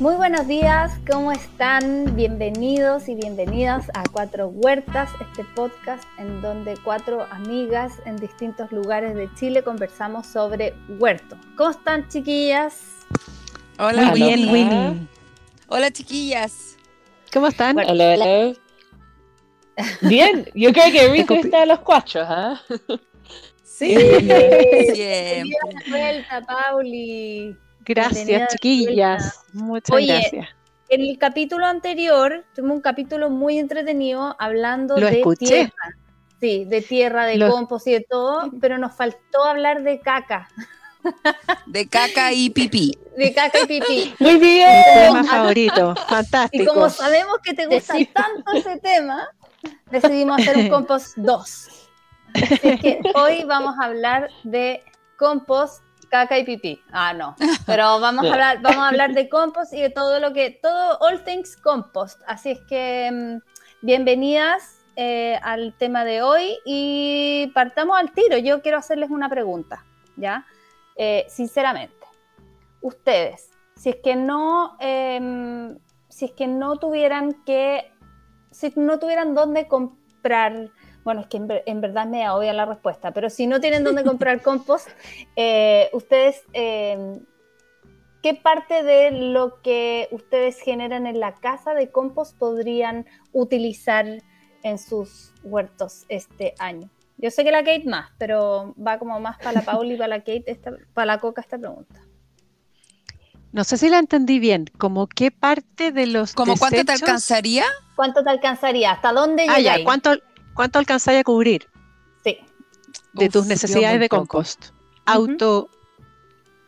Muy buenos días, ¿cómo están? Bienvenidos y bienvenidas a Cuatro Huertas, este podcast en donde cuatro amigas en distintos lugares de Chile conversamos sobre huerto. ¿Cómo están, chiquillas? Hola, Muy bien, Winnie. Hola, chiquillas. ¿Cómo están? Bueno, Hello, hello. Bien, yo creo que Rico está a los cuatro, ¿ah? Sí, Siempre. Vuelta, Pauli. Gracias, chiquillas. Muchas Oye, gracias. En el capítulo anterior tuvimos un capítulo muy entretenido hablando Lo de escuché. tierra. Sí, de tierra, de Lo- compost y de todo, pero nos faltó hablar de caca, De caca y pipí. de caca y pipí. Muy Mi bien. tema favorito. Y Fantástico. como sabemos que te gusta tanto ese tema, decidimos hacer un compost 2. Así que hoy vamos a hablar de compost, caca y pipí. Ah, no. Pero vamos a hablar, vamos a hablar de compost y de todo lo que, todo, all things compost. Así es que mm, bienvenidas eh, al tema de hoy y partamos al tiro. Yo quiero hacerles una pregunta, ¿ya? Eh, sinceramente, ustedes, si es que no, em, si es que no tuvieran que, si no tuvieran dónde comprar, bueno, es que en, ver- en verdad me da obvia la respuesta, pero si no tienen dónde comprar compost, eh, ustedes, em, ¿qué parte de lo que ustedes generan en la casa de compost podrían utilizar en sus huertos este año? Yo sé que la Kate más, pero va como más para la Pauli y para la Kate, esta, para la Coca esta pregunta. No sé si la entendí bien. ¿Como qué parte de los ¿Cómo cuánto te alcanzaría? ¿Cuánto te alcanzaría? ¿Hasta dónde Ah, llegáis? ya. ¿Cuánto, cuánto alcanzáis a cubrir Sí. de Uf, tus necesidades de poco. compost? Auto,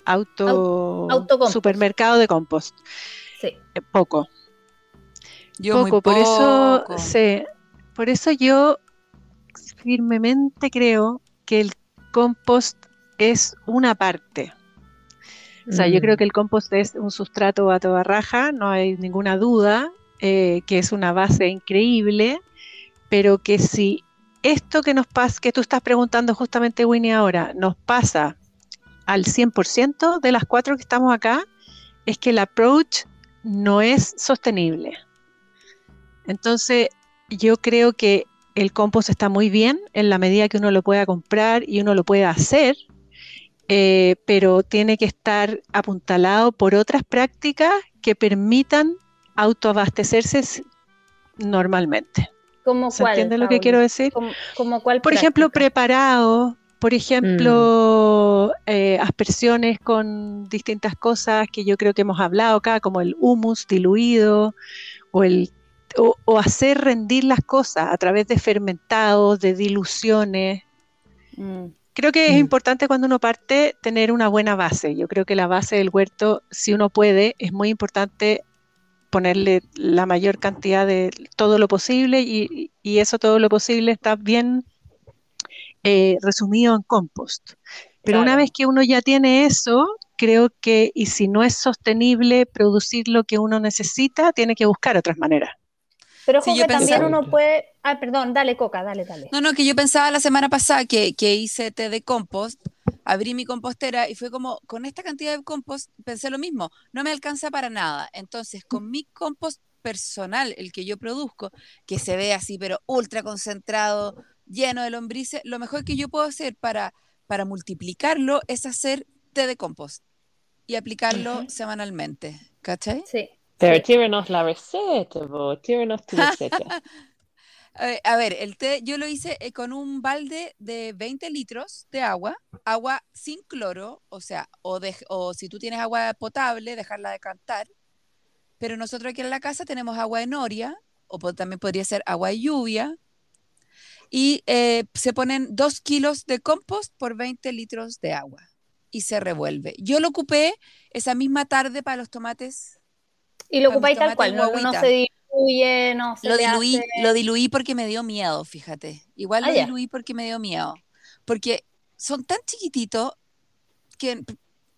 auto, Au- autocompost. supermercado de compost. Sí. Eh, poco. Yo muy poco, por eso sí, por eso yo firmemente creo que el compost es una parte. O sea, yo creo que el compost es un sustrato a toda raja, no hay ninguna duda, eh, que es una base increíble, pero que si esto que nos pasa, que tú estás preguntando justamente, Winnie, ahora, nos pasa al 100% de las cuatro que estamos acá, es que el approach no es sostenible. Entonces, yo creo que el compost está muy bien en la medida que uno lo pueda comprar y uno lo pueda hacer, eh, pero tiene que estar apuntalado por otras prácticas que permitan autoabastecerse normalmente. ¿Cómo ¿Se cuál? entiende lo que quiero decir? ¿Cómo, cómo cuál Por ejemplo, práctica? preparados, por ejemplo, eh, aspersiones con distintas cosas que yo creo que hemos hablado acá, como el humus diluido o, el, o, o hacer rendir las cosas a través de fermentados, de diluciones. Mm, Creo que es Mm. importante cuando uno parte tener una buena base. Yo creo que la base del huerto, si uno puede, es muy importante ponerle la mayor cantidad de todo lo posible y, y eso todo lo posible está bien eh, resumido en compost. Pero una vez que uno ya tiene eso, creo que, y si no es sostenible producir lo que uno necesita, tiene que buscar otras maneras. Pero Sí, que también pensaba- uno puede... Ah, perdón, dale, Coca, dale, dale. No, no, que yo pensaba la semana pasada que, que hice té de compost, abrí mi compostera y fue como, con esta cantidad de compost, pensé lo mismo, no me alcanza para nada. Entonces, con mi compost personal, el que yo produzco, que se ve así, pero ultra concentrado, lleno de lombrices, lo mejor que yo puedo hacer para, para multiplicarlo es hacer té de compost y aplicarlo Ujú. semanalmente. ¿Cachai? Sí. Pero sí. tírenos la receta, tírenos tu receta. Eh, a ver, el té yo lo hice eh, con un balde de 20 litros de agua, agua sin cloro, o sea, o, de- o si tú tienes agua potable, dejarla decantar. Pero nosotros aquí en la casa tenemos agua de noria, o po- también podría ser agua de lluvia. Y eh, se ponen 2 kilos de compost por 20 litros de agua y se revuelve. Yo lo ocupé esa misma tarde para los tomates Y lo ocupáis tal cual, no, no se diluye, no se Lo diluí, hace- lo diluí porque me dio miedo, fíjate. Igual Ah, lo ya. diluí porque me dio miedo. Porque son tan chiquititos que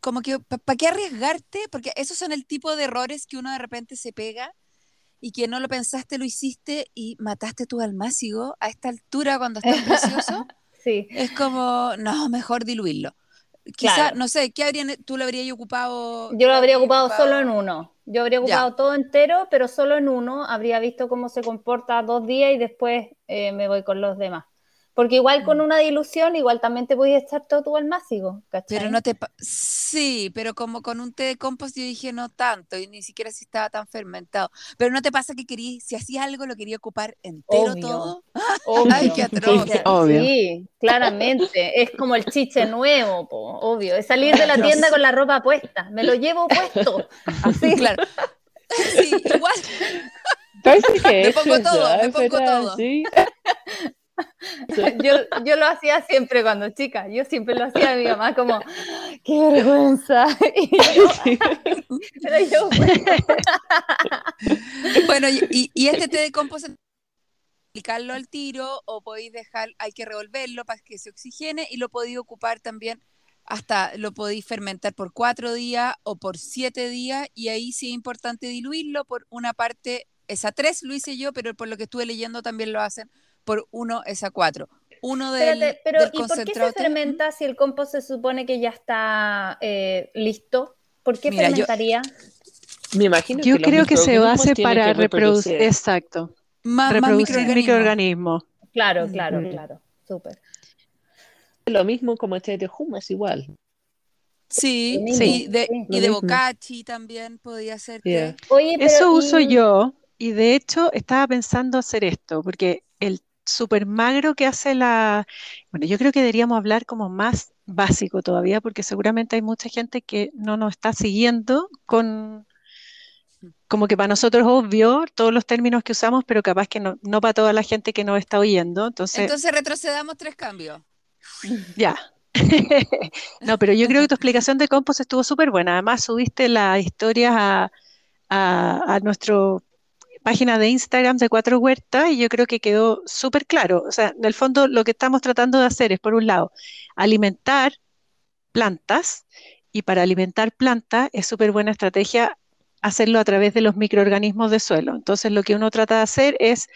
como que, ¿para qué arriesgarte? Porque esos son el tipo de errores que uno de repente se pega y que no lo pensaste, lo hiciste y mataste tu almácigo a esta altura cuando está precioso. Sí. Es como, no, mejor diluirlo. Quizá, Claro. no sé, ¿qué habrían, tú lo habrías ocupado? Yo lo habría ocupado solo en uno. Yo habría Ya. ocupado todo entero, pero solo en uno. Habría visto cómo se comporta dos días y después eh, me voy con los demás. Porque igual Mm. con una dilución, igual también te podías echar todo tu almácigo, ¿cachai? Pero no te... Sí, pero como con un té de compost yo dije no tanto y ni siquiera si estaba tan fermentado. Pero no te pasa que querías, si hacías algo lo quería ocupar entero Obvio. todo. Obvio. Ay, qué atroz. Sí, Obvio. Sí, claramente. Es como el chiche nuevo, po, obvio. Es salir de la tienda con la ropa puesta. Me lo llevo puesto. Así. Claro. Sí, igual. Parece que Me pongo es todo, me pongo todo. Sí. Yo, yo lo hacía siempre cuando chica. Yo siempre lo hacía a mi mamá como, qué vergüenza. Y yo, pero yo, Bueno, y, y- y este té de compost aplicarlo al tiro o podéis dejar, hay que revolverlo para que se oxigene y lo podéis ocupar también hasta, lo podéis fermentar por cuatro días o por siete días y ahí sí es importante diluirlo por una parte, esa tres lo hice yo, pero por lo que estuve leyendo también lo hacen por uno esa cuatro. Uno del, espérate, pero del ¿y por qué se fermenta si el compost se supone que ya está eh, listo? ¿Por qué Mira, yo- fermentaría? Me imagino Yo que creo que se tienen para que reproducir, reproducir. exacto, más, más reproducir microorganismos. microorganismos. Claro, Mm. claro, Mm. claro. Súper. Lo mismo como té de humus, igual. Sí, de, sí. y de bocachi también podía ser. Oye, pero Eso uso yo y de hecho estaba pensando hacer esto, porque el super magro que hace la... Bueno, yo creo que deberíamos hablar como más básico todavía, porque seguramente hay mucha gente que no nos está siguiendo con... Como que para nosotros es obvio todos los términos que usamos, pero capaz que no, no para toda la gente que nos está oyendo. Entonces, Entonces retrocedamos tres cambios. ya. No, pero yo creo que tu explicación de compost estuvo súper buena. Además, subiste las historias a, a, a nuestra página de Instagram de Cuatro Huertas y yo creo que quedó súper claro. O sea, en el fondo lo que estamos tratando de hacer es, por un lado, alimentar plantas y para alimentar plantas es súper buena estrategia hacerlo a través de los microorganismos de suelo. Entonces, lo que uno trata de hacer es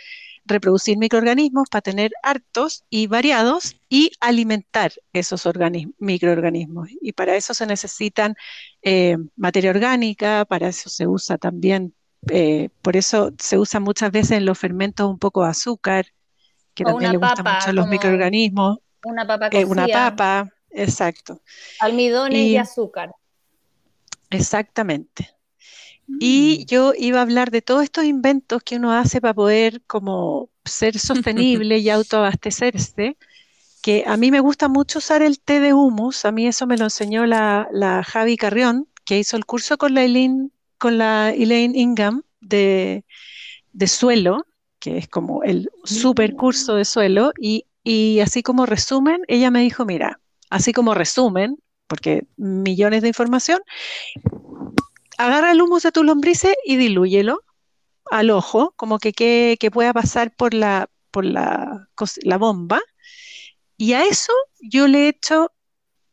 reproducir microorganismos para tener hartos y variados y alimentar esos organismos, microorganismos. Y para eso se necesitan eh, materia orgánica, para eso se usa también, eh, por eso se usa muchas veces en los fermentos un poco de azúcar, que O también le gusta papa, mucho a los microorganismos, una papa eh, una cocida, papa, exacto, almidones y, Y- azúcar. exactamente. Mm. Y yo iba a hablar de todos estos inventos que uno hace para poder como ser sostenible y autoabastecerse, que a mí me gusta mucho usar el té de humus, a mí eso me lo enseñó la, la Javi Carrión, que hizo el curso con la Elaine, con la Elaine Ingham de, de suelo, que es como el super curso de suelo, y, y así como resumen, ella me dijo, mira, así como resumen, porque millones de información, agarra el humus de tus lombrices y dilúyelo al ojo, como que, que, que pueda pasar por la, por la, la bomba. Y a eso yo le echo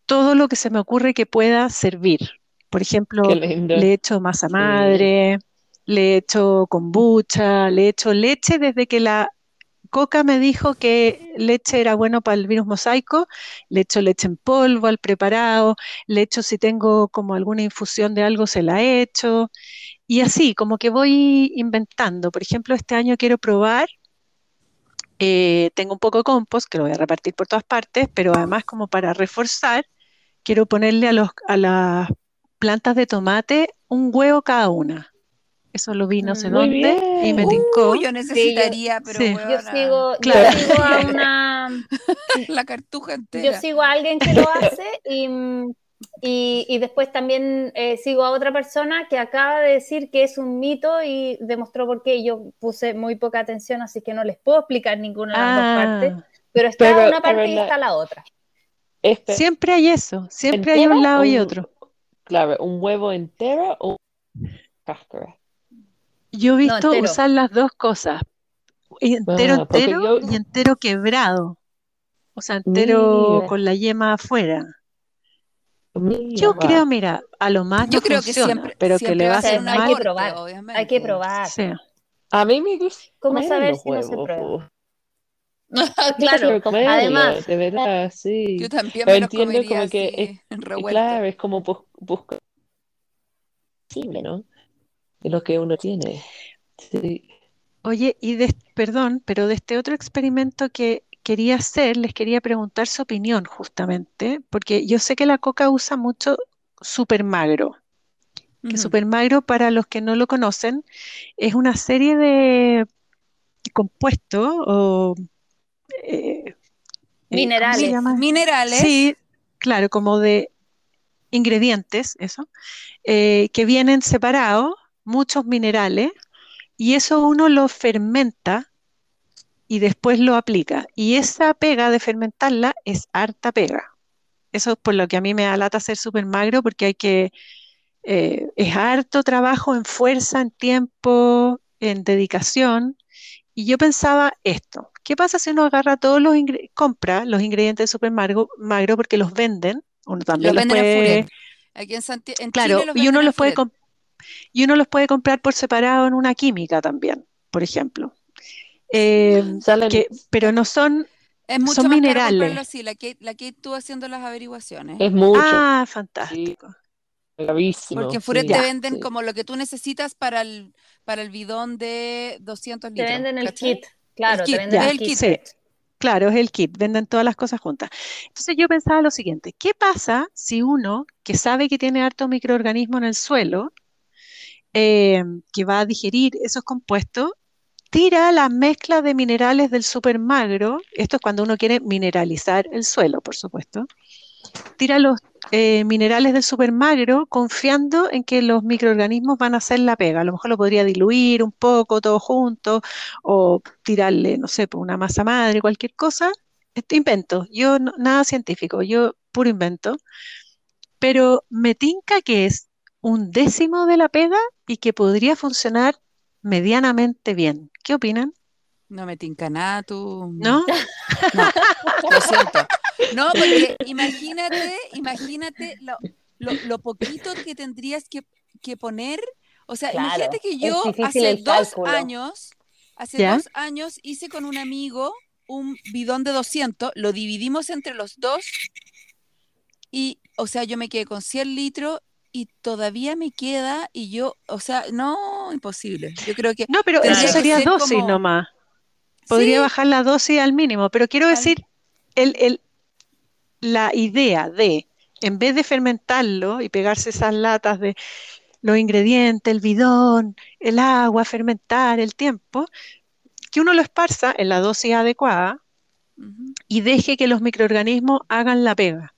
todo lo que se me ocurre que pueda servir. Por ejemplo, le echo masa Sí. madre, le echo kombucha, le echo leche desde que la Coca me dijo que leche era bueno para el virus mosaico, le echo leche en polvo al preparado, le echo si tengo como alguna infusión de algo, se la echo. Y así, como que voy inventando. Por ejemplo, este año quiero probar, eh, tengo un poco de compost que lo voy a repartir por todas partes, pero además como para reforzar, quiero ponerle a, los, a las plantas de tomate un huevo cada una. Eso lo vi no sé Mm. Muy dónde y me tincó. Uh, yo necesitaría, pero sí. Yo sigo, yo Claro. sigo a una, la cartuja yo entera. sigo a alguien que lo hace y, y, y después también eh, sigo a otra persona que acaba de decir que es un mito y demostró por qué. Yo puse muy poca atención, así que no les puedo explicar ninguna de las dos partes, Ah, pero está Pero- una parte y la- está la otra. Este, siempre hay eso, siempre hay ¿entera un lado y otro. Claro, un huevo entero o cáscara. Yo he visto usar las dos cosas, entero, Ah, entero yo- y entero quebrado. O sea, entero Mira. con la yema afuera. Mira, Yo wow. creo, mira, a lo más Yo no creo que funciona, siempre, pero que siempre le va a hacer un hay que mal. probar, obviamente. Hay que probar. Sí. A mí me gusta ¿Cómo saber si no se prueba? claro, comerlo, además. de verdad, sí. Yo también Pero me los entiendo comería como que es-. Claro, es como bus- buscar posible, ¿no? De lo que uno tiene. Sí. Oye, y de, perdón, pero de este otro experimento que quería hacer, les quería preguntar su opinión justamente, porque yo sé que la coca usa mucho super magro, que Ujú. super magro, para los que no lo conocen, es una serie de compuestos o eh, eh, ¿cómo se Minerales. Minerales. Sí, claro, como de ingredientes, eso, eh, que vienen separados, muchos minerales, y eso uno lo fermenta y después lo aplica. Y esa pega de fermentarla es harta pega. Eso es por lo que a mí me da lata ser súper magro, porque hay que, eh, es harto trabajo en fuerza, en tiempo, en dedicación. Y yo pensaba esto, ¿qué pasa si uno agarra todos los ingre- compra los ingredientes de súper magro, magro porque los venden? Uno también Los los venden en puede, Furet. Aquí en, Santi- en claro, Chile los y uno en los puede y uno los puede comprar por separado en una química también, por ejemplo. Eh, que, pero no son, Es mucho son más caro minerales. comprarlo así. La Kate, la Kate estuvo haciendo las averiguaciones. es mucho, Ah, fantástico. gravísimo. Porque en Furet sí, te Ya. venden sí. como lo que tú necesitas para el, para el bidón de 200 Te litros. venden el ¿cachai? kit. Claro, kit, te venden ya, el kit. Sí, claro, es el kit, venden todas las cosas juntas. Entonces yo pensaba lo siguiente, ¿qué pasa si uno que sabe que tiene harto microorganismo en el suelo, eh, que va a digerir esos compuestos, tira la mezcla de minerales del super magro, esto es cuando uno quiere mineralizar el suelo, por supuesto, tira los eh, minerales del super magro confiando en que los microorganismos van a hacer la pega. A lo mejor lo podría diluir un poco todo junto o tirarle, no sé, pues, una masa madre, cualquier cosa. Este invento, yo no- nada científico, yo puro invento, pero me tinca que es un décimo de la pega y que podría funcionar medianamente bien. ¿Qué opinan? No me tinca nada tú. ¿No? No, lo siento. No, porque imagínate, imagínate lo, lo, lo poquito que tendrías que, que poner. O sea, Claro, imagínate que yo hace dos años, hace ¿Ya? dos años hice con un amigo un bidón de 200, lo dividimos entre los dos y, o sea, yo me quedé con 100 litros y todavía me queda y yo, o sea, no, imposible. Yo creo que No, pero eso sería ser dosis como- nomás. Podría Sí. bajar la dosis al mínimo, pero quiero decir, el, el- la idea de, en vez de fermentarlo y pegarse esas latas de los ingredientes, el bidón, el agua, fermentar, el tiempo, que uno lo esparza en la dosis adecuada y deje que los microorganismos hagan la pega.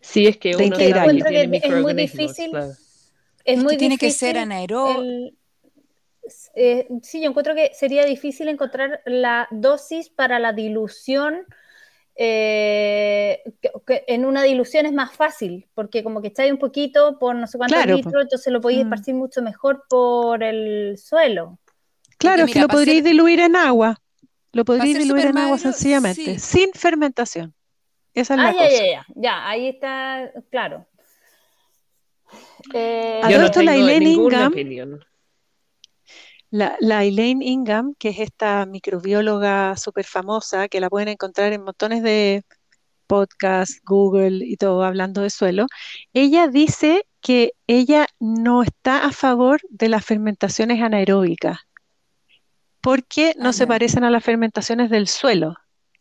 Sí, es que uno que Encuentro que tiene es muy difícil. claro. Es Es muy que tiene que ser anaeróbico. el- eh, sí, yo encuentro que sería difícil encontrar la dosis para la dilución. Eh, que- que en una dilución es más fácil, porque como que echáis un poquito por no sé cuántos Claro, litros, po. entonces lo podéis Mm. esparcir mucho mejor por el suelo. Claro, es que mira, lo podríais ser- diluir en agua. Lo podríais diluir en agua sencillamente, sí. sin fermentación. Esa es Ah, la ya, cosa. ya, ya, ya, ahí está, claro. Eh, Yo no esto, la tengo Ingham, opinión. La, la Elaine Ingham, que es esta microbióloga súper famosa, que la pueden encontrar en montones de podcasts, Google y todo, hablando de suelo, ella dice que ella no está a favor de las fermentaciones anaeróbicas, porque no Ah, se parecen a las fermentaciones del suelo.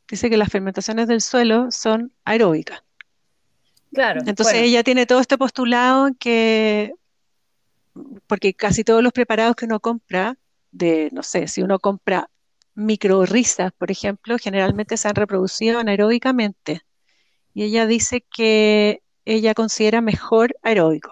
Dice que las fermentaciones del suelo son aeróbicas. claro. Entonces bueno. ella tiene todo este postulado que, porque casi todos los preparados que uno compra, de, no sé, si uno compra microrisas, por ejemplo, generalmente se han reproducido anaeróbicamente. Y ella dice que ella considera mejor aeróbico.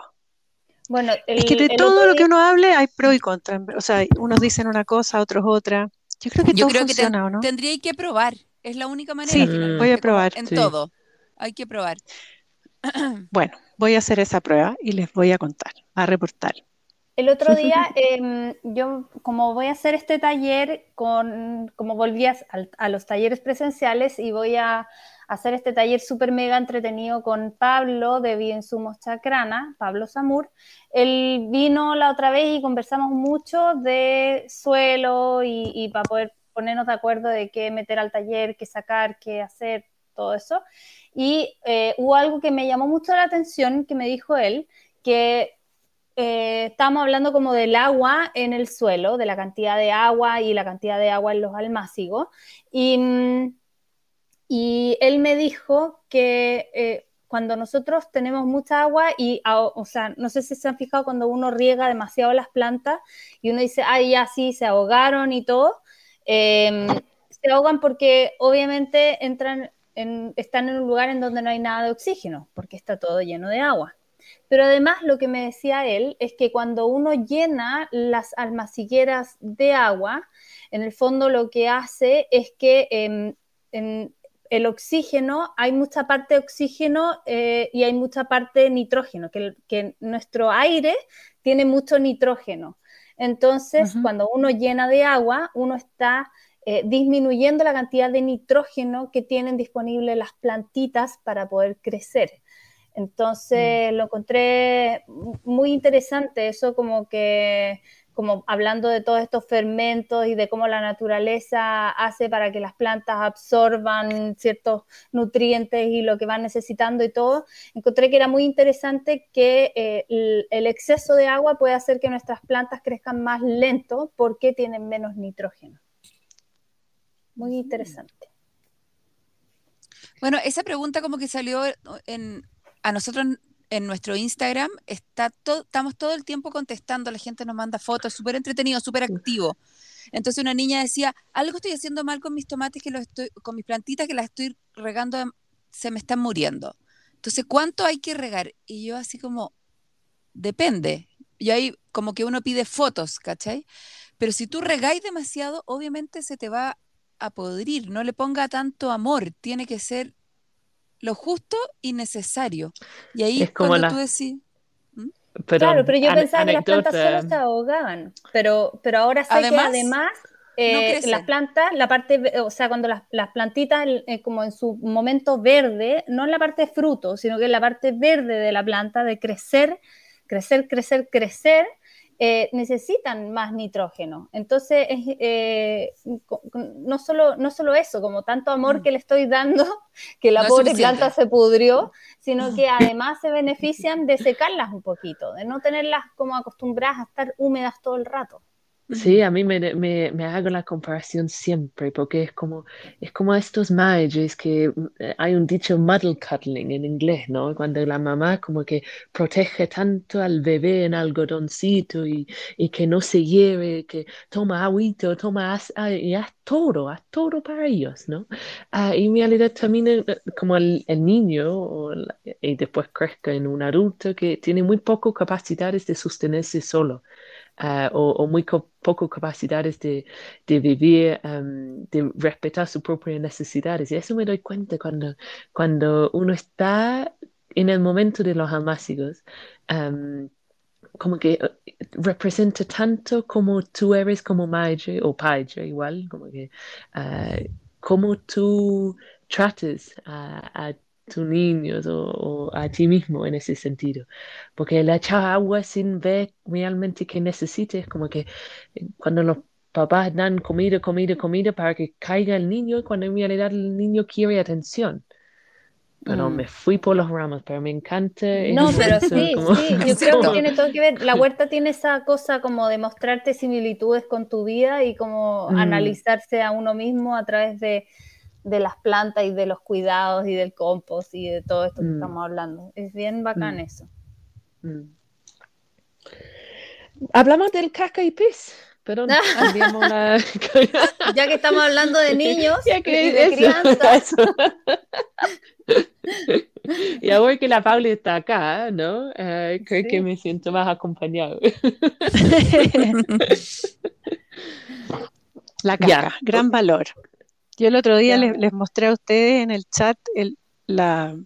Bueno, Es que de el todo lo que uno hable hay pro y contra. O sea, unos dicen una cosa, otros otra. Yo creo que Yo todo creo que ten- funciona, ¿o no? tendría que probar. Es la única manera. Sí, voy a probar. En Sí. todo. Hay que probar. Bueno, voy a hacer esa prueba y les voy a contar, a reportar. El otro día, em, yo como voy a hacer este taller con, como volví a, los talleres presenciales y voy a hacer este taller súper mega entretenido con Pablo de Bioinsumos Chacrana, Pablo Samur. Él vino la otra vez y conversamos mucho de suelo y, y para poder ponernos de acuerdo de qué meter al taller, qué sacar, qué hacer, todo eso. Y eh, hubo algo que me llamó mucho la atención que me dijo él, que eh, estábamos hablando como del agua en el suelo, de la cantidad de agua y la cantidad de agua en los almácigos. Y, mm, y él me dijo que eh, cuando nosotros tenemos mucha agua y, o sea, no sé si se han fijado cuando uno riega demasiado las plantas y uno dice, ay, ya sí, se ahogaron y todo, em, se ahogan porque obviamente entran en, están en un lugar en donde no hay nada de oxígeno, porque está todo lleno de agua. Pero además lo que me decía él es que cuando uno llena las almacigueras de agua, en el fondo lo que hace es que em, en, el oxígeno, hay mucha parte de oxígeno eh, y hay mucha parte de nitrógeno, que, nuestro aire tiene mucho nitrógeno. Entonces, cuando uno llena de agua, uno está eh, disminuyendo la cantidad de nitrógeno que tienen disponible las plantitas para poder crecer. Entonces, mm. lo encontré muy interesante, eso como que como hablando de todos estos fermentos y de cómo la naturaleza hace para que las plantas absorban ciertos nutrientes y lo que van necesitando y todo, encontré que era muy interesante que eh, el, exceso de agua puede hacer que nuestras plantas crezcan más lento porque tienen menos nitrógeno. Muy interesante. Bueno, esa pregunta como que salió en, a nosotros en nuestro Instagram está estamos todo el tiempo contestando, la gente nos manda fotos, súper entretenido, súper activo. Entonces una niña decía, algo estoy haciendo mal con mis tomates, que los estoy, con mis plantitas que las estoy regando, se me están muriendo. Entonces, ¿cuánto hay que regar? Y yo así como, depende. Y ahí como que uno pide fotos, ¿cachai? Pero si tú regáis demasiado, obviamente se te va a podrir, no le ponga tanto amor, tiene que ser lo justo y necesario. Y ahí es como cuando tú decís... claro, pero yo pensaba que las plantas solo se ahogaban, pero, pero ahora sé que además eh, las plantas, la parte, o sea, cuando las, las plantitas, eh, como en su momento verde, no en la parte de fruto, sino que en la parte verde de la planta, de crecer, crecer, crecer, crecer, eh, necesitan más nitrógeno. Entonces, eh, no, solo, no solo eso, como tanto amor mm. que le estoy dando, que la pobre planta se pudrió, sino que además se benefician de secarlas un poquito, de no tenerlas como acostumbradas a estar húmedas todo el rato. Sí, a mí me, me, me, hago la comparación siempre, porque es como, es como estos mages que eh, hay un dicho muddle cuddling en inglés, ¿no? Cuando la mamá como que protege tanto al bebé en algodoncito y, y que no se lleve, que toma agüito, toma ah, y haz todo, haz todo para ellos, ¿no? Ah, y en realidad también eh, como el, el niño y después crezca en un adulto que tiene muy poco capacidades de sostenerse solo. Ah, o, muy poco capacidades de, de vivir, de respetar sus propias necesidades. Y eso me doy cuenta cuando, cuando uno está en el momento de los almácigos. como que eh, representa tanto como tú eres como madre o padre igual, como que uh, como tú trates a, a tus niños o, a ti mismo en ese sentido. Porque el echar agua sin ver realmente que necesites, como que eh, cuando los papás dan comida, comida, comida para que caiga el niño, cuando en realidad el niño quiere atención. Pero mm. me fui por los ramos, pero me encanta. No, pero sí, sí, yo creo que tiene todo que ver. La huerta tiene esa cosa como de mostrarte similitudes con tu vida y como mm. analizarse a uno mismo a través de, de las plantas y de los cuidados y del compost y de todo esto que mm. estamos hablando. Es bien bacán mm. eso. Mm. Hablamos del caca y pis, pero no ya que estamos hablando de niños y de crianza. y ahora que la Paula está acá, ¿no? Eh, creo que me siento más acompañado. la caca, gran valor. Yo el otro día les, mostré a ustedes en el chat la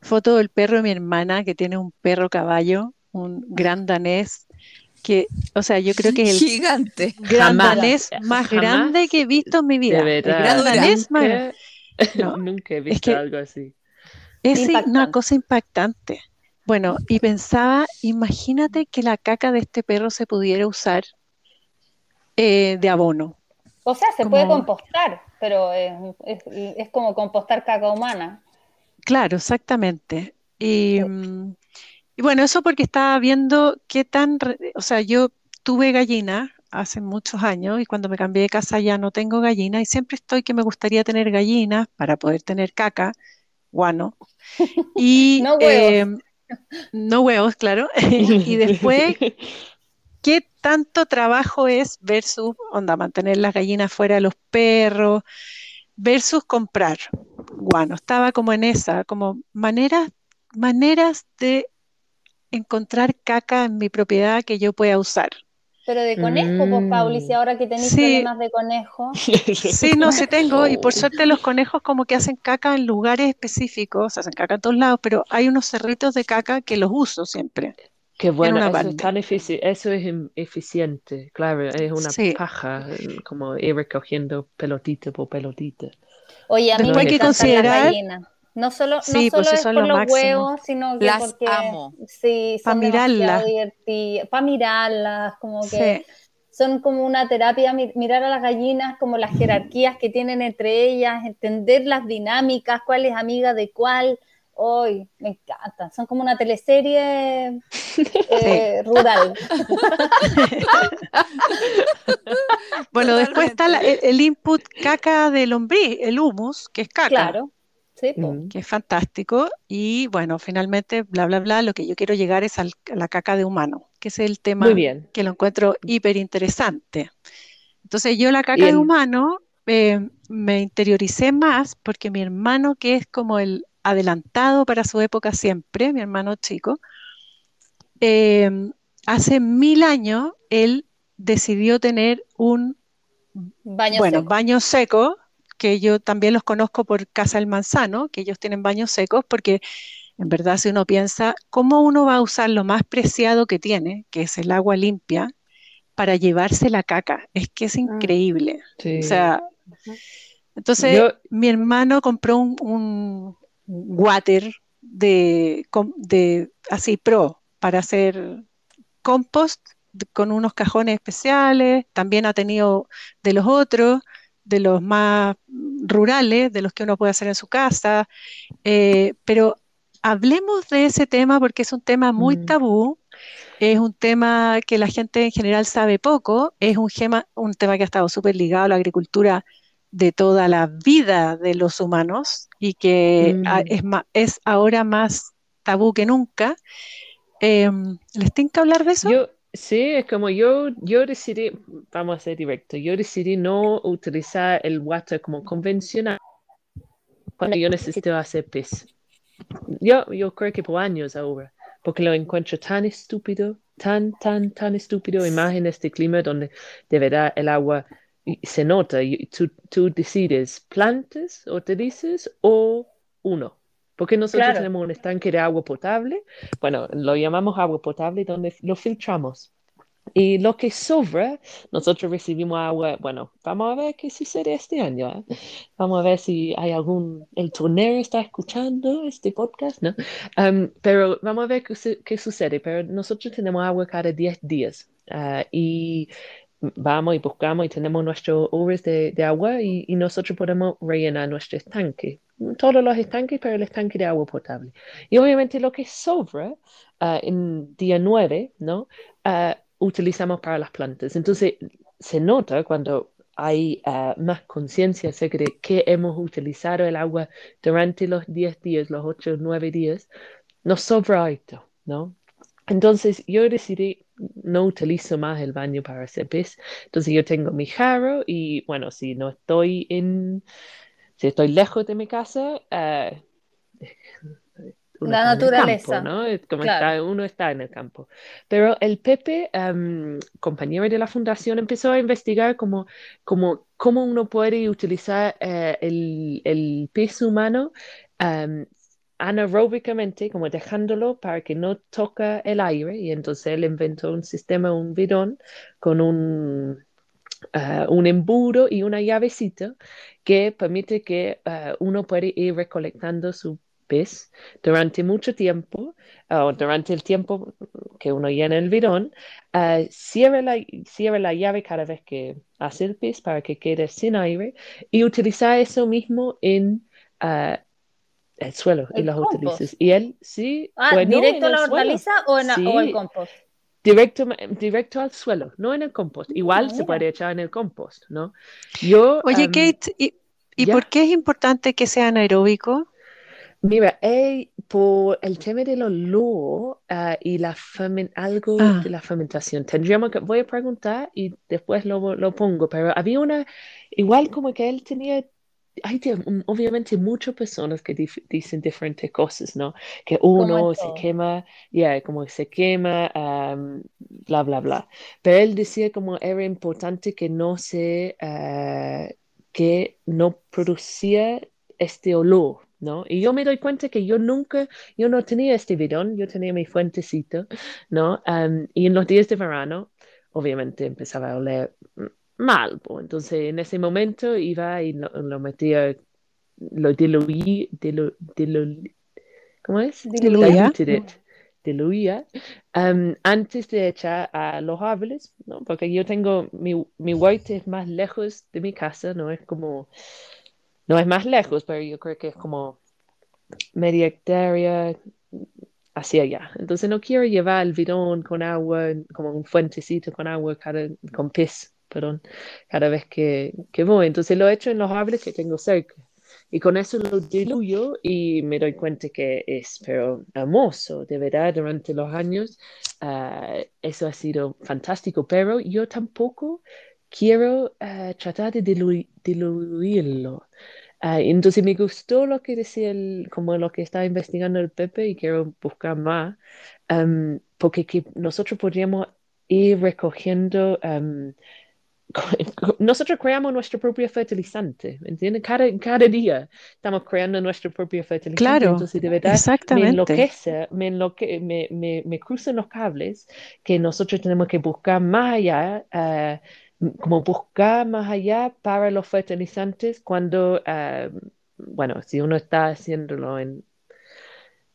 foto del perro de mi hermana, que tiene un perro caballo, un gran danés, que, o sea, yo creo que es el gigante. gran danés más grande que he visto en mi vida. El gran danés más grande. Nunca he visto algo así. Es una cosa impactante. Bueno, y pensaba, imagínate que la caca de este perro se pudiera usar eh, de abono O sea, se puede compostar, pero es, es- es como compostar caca humana. Claro, exactamente. Y, mm, y bueno, eso porque estaba viendo qué tan, o sea, yo tuve gallina hace muchos años y cuando me cambié de casa ya no tengo gallina y siempre estoy que me gustaría tener gallinas para poder tener caca, guano. Y No huevos. eh, no huevos, claro. Y después, ¿qué tanto trabajo es versus, onda, mantener las gallinas fuera de los perros, versus comprar guano? Estaba como en esa, como maneras, maneras de encontrar caca en mi propiedad que yo pueda usar. Pero de conejo, pues, Mm. Pauli, si ahora que tenéis Sí. problemas de conejo. Sí, no, sí tengo, y por suerte los conejos como que hacen caca en lugares específicos, hacen caca en todos lados, pero hay unos cerritos de caca que los uso siempre. Qué bueno, eso es tan efici- eso es em- eficiente, claro, es una Sí. paja, eh, como ir recogiendo pelotita por pelotita. Oye, a mí Después me hay que considerar-. No solo, no Sí, solo pues eso es por lo los máximo. huevos, sino que Las porque amo. sí, son mirarlas. Para mirarlas, como que Sí, son como una terapia mi- mirar a las gallinas, como las jerarquías que tienen entre ellas, entender las dinámicas, cuál es amiga de cuál. Hoy me encantan, son como una teleserie eh, rural. Bueno, después está la- el, el input caca de lombriz, el humus, que es caca, Claro, sí, que es fantástico. Y bueno, finalmente, bla, bla, bla, lo que yo quiero llegar es al- a la caca de humano, que es el tema Muy bien. que lo encuentro hiper interesante. Entonces yo la caca de humano eh, me interioricé más porque mi hermano, que es como el adelantado para su época siempre, mi hermano chico, eh, hace mil años él decidió tener un Baño bueno, seco. baños secos, que yo también los conozco por Casa del Manzano, que ellos tienen baños secos, porque en verdad si uno piensa, ¿cómo uno va a usar lo más preciado que tiene, que es el agua limpia, para llevarse la caca? Es que es increíble. Sí. O sea, entonces Yo- mi hermano compró un, un water de, así pro para hacer compost con unos cajones especiales. También ha tenido de los otros, de los más rurales, de los que uno puede hacer en su casa. Eh, pero hablemos de ese tema porque es un tema muy Mm. tabú. Es un tema que la gente en general sabe poco, es un, gema- un tema que ha estado súper ligado a la agricultura de toda la vida de los humanos y que a- Mm. es, ma- es ahora más tabú que nunca. Em, ¿les tengo que hablar de eso? Yo, sí, es como yo, yo decidí, vamos a ser directo, yo decidí no utilizar el water como convencional cuando yo necesito hacer pis. Yo, yo creo que por años ahora, porque lo encuentro tan estúpido, tan, tan, tan estúpido, en este clima donde de verdad el agua se nota, y tú, tú decides plantas, hortalizas o uno. Porque nosotros Claro. tenemos un estanque de agua potable, bueno, lo llamamos agua potable, donde lo filtramos. Y lo que sobra, nosotros recibimos agua, bueno, vamos a ver qué sucede este año. ¿eh? Vamos a ver si hay algún, el tornero está escuchando este podcast, ¿no? Um, pero vamos a ver qué, qué sucede. Pero nosotros tenemos agua cada 10 días ah, y vamos y buscamos y tenemos nuestros horas de, de agua y, y nosotros podemos rellenar nuestro estanque. Todos los estanques, pero el estanque de agua potable. Y obviamente lo que sobra ah, en día 9, ¿no? Ah, utilizamos para las plantas. Entonces, se nota cuando hay ah, más conciencia acerca de que hemos utilizado el agua durante los 10 días, los 8 o 9 días, nos sobra esto, ¿no? Entonces, yo decidí no utilizo más el baño para hacer pis. Entonces, yo tengo mi jarro y, bueno, si no estoy en, si estoy lejos de mi casa, uno La naturaleza, campo, ¿no? Es como claro. está, uno está en el campo. Pero el Pepe, em, compañero de la fundación, empezó a investigar cómo, cómo, cómo uno puede utilizar eh, el, el pis humano em, anaeróbicamente, como dejándolo para que no toque el aire. Y entonces él inventó un sistema, un bidón, con un, eh, un embudo y una llavecita que permite que eh, uno puede ir recolectando su pez durante mucho tiempo, o durante el tiempo que uno llena el bidón, eh, cierra la, cierra la llave cada vez que, hacer pis para que quede sin aire y utilizar eso mismo en ah, el suelo y El los compost. utilizas. Y él sí, Ah, bueno, ¿directo a la hortaliza o, en, o el Sí. compost? Directo, directo al suelo, no en el compost. Igual se mira. puede echar en el compost, ¿no? Yo, Oye, am, Kate, ¿y, y por qué es importante que sea anaeróbico? Mira, eh, por el tema del olor ah, y la algo Ah. de la fermentación, tendríamos que, voy a preguntar y después lo, lo pongo, pero había una, igual como que él tenía, hay mm, obviamente muchas personas que dif- dicen diferentes cosas, ¿no? Que uno se quema, ya, como se quema, am, bla, bla, bla. Pero él decía como era importante que no se, ah, que no producía este olor, ¿no? Y yo me doy cuenta que yo nunca, yo no tenía este bidón, yo tenía mi fuentecito, ¿no? Am, y en los días de verano, obviamente empezaba a oler mm, mal, pues. Entonces en ese momento iba y lo, lo metía, lo diluí, dilu, dilu- ¿cómo es? Diluía. Diluía am, antes de echar a los árboles, ¿no? Porque yo tengo, mi, mi huerta es más lejos de mi casa, no es como, no es más lejos, pero yo creo que es como media hectárea hacia allá. Entonces no quiero llevar el bidón con agua, como un fuentecito con agua, cada, con pis, perdón, cada vez que, que voy. Entonces lo echo en los árboles que tengo cerca. Y con eso lo diluyo y me doy cuenta que es, pero hermoso, de verdad, durante los años. ah, eso ha sido fantástico, pero yo tampoco quiero ah, tratar de dilu- diluirlo. Ah, entonces me gustó lo que decía, el, como lo que estaba investigando el Pepe y quiero buscar más, am, porque que nosotros podríamos ir recogiendo, am, nosotros creamos nuestro propio fertilizante, ¿entiendes? Cada, cada día estamos creando nuestro propio fertilizante, Claro, entonces de verdad me exactamente. enloquece, me, enloque, me, me, me cruzan los cables que nosotros tenemos que buscar más allá, ah, como buscar más allá para los fertilizantes cuando, ah, bueno, si uno está haciéndolo en,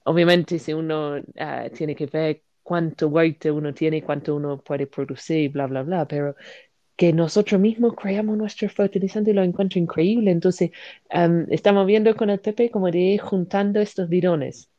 obviamente si uno ah, tiene que ver cuánto huerta uno tiene cuánto uno puede producir, bla, bla, bla, pero que nosotros mismos creamos nuestro fertilizante y lo encuentro increíble. Entonces, am, estamos viendo con el Pepe como de juntando estos bidones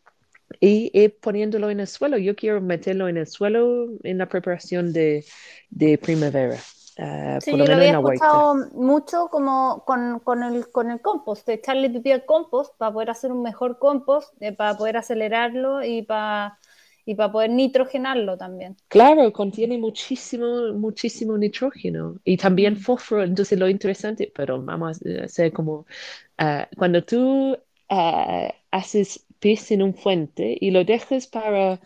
y ir poniéndolo en el suelo. Yo quiero meterlo en el suelo en la preparación de, de primavera, ah, Sí, por yo lo lo menos había en la huerta. escuchado mucho como con, con el, con el compost, echarle pipí al compost para poder hacer un mejor compost, eh, para poder acelerarlo y para, y para poder nitrogenarlo también. Claro, contiene muchísimo, muchísimo nitrógeno y también fósforo. Entonces, lo interesante, pero vamos a hacer como ah, cuando tú ah, haces pis en un fuente y lo dejas para,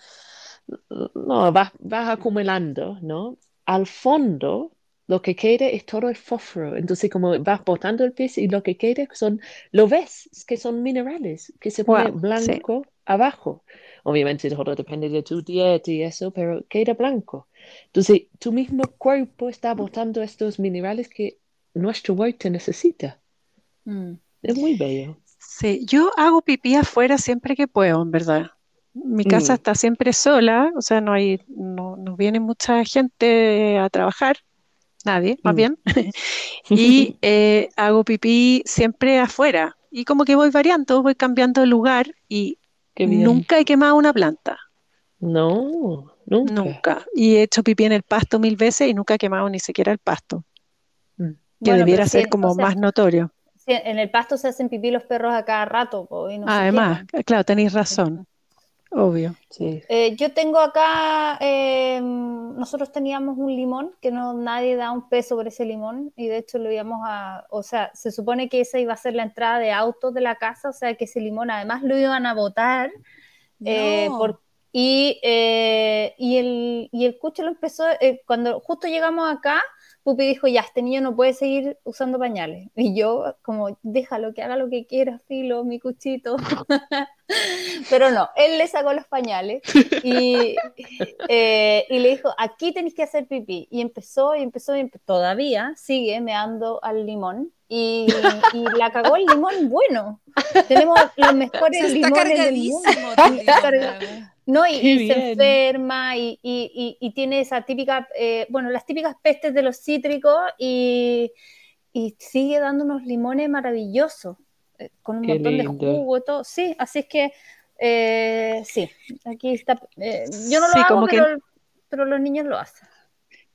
no, vas, vas acumulando, ¿no? Al fondo, lo que queda es todo el fósforo. Entonces, como vas botando el pis y lo que queda son, lo ves, es que son minerales, que se pone Wow, sí. blanco abajo. Obviamente todo depende de tu dieta y eso, pero queda blanco. Entonces, tu mismo cuerpo está botando estos minerales que nuestro huerta necesita. Mm. Es muy bello. Sí, yo hago pipí afuera siempre que puedo, en verdad. Mi casa Mm. está siempre sola, o sea, no hay, no, no viene mucha gente a trabajar, nadie, más Mm. bien. Y eh, hago pipí siempre afuera. Y como que voy variando, voy cambiando de lugar y. nunca he quemado una planta, No, nunca. nunca. Y he hecho pipí en el pasto mil veces y nunca he quemado ni siquiera el pasto, Mm. que Bueno, debiera ser como o sea, más notorio. sí, en el pasto se hacen pipí los perros a cada rato, po, y no se Además, claro, tenéis razón, obvio. Sí. Eh, yo tengo acá, eh, nosotros teníamos un limón que no nadie da un peso por ese limón y de hecho lo íbamos a, o sea, se supone que esa iba a ser la entrada de autos de la casa, o sea que ese limón además lo iban a botar eh, No. por- y, eh, y, el, y el cucho lo empezó, eh, cuando justo llegamos acá, Pupi dijo, ya, este niño no puede seguir usando pañales. Y yo, como, déjalo que haga lo que quiera, filo, mi cuchito. Pero no, él le sacó los pañales y, eh, y le dijo, aquí tenéis que hacer pipí. Y empezó, y empezó, y empe- todavía sigue meando al limón. Y, y la cagó el limón bueno. Tenemos los mejores está limones del mundo. Está No, y, y se enferma y, y- y- y tiene esa típica, eh, bueno, las típicas pestes de los cítricos y, y sigue dando unos limones maravillosos, eh, con un Qué montón de lindo. jugo y todo. Sí, así es que, eh, sí, aquí está. eh, yo no lo Sí, hago, como que- pero, pero los niños lo hacen.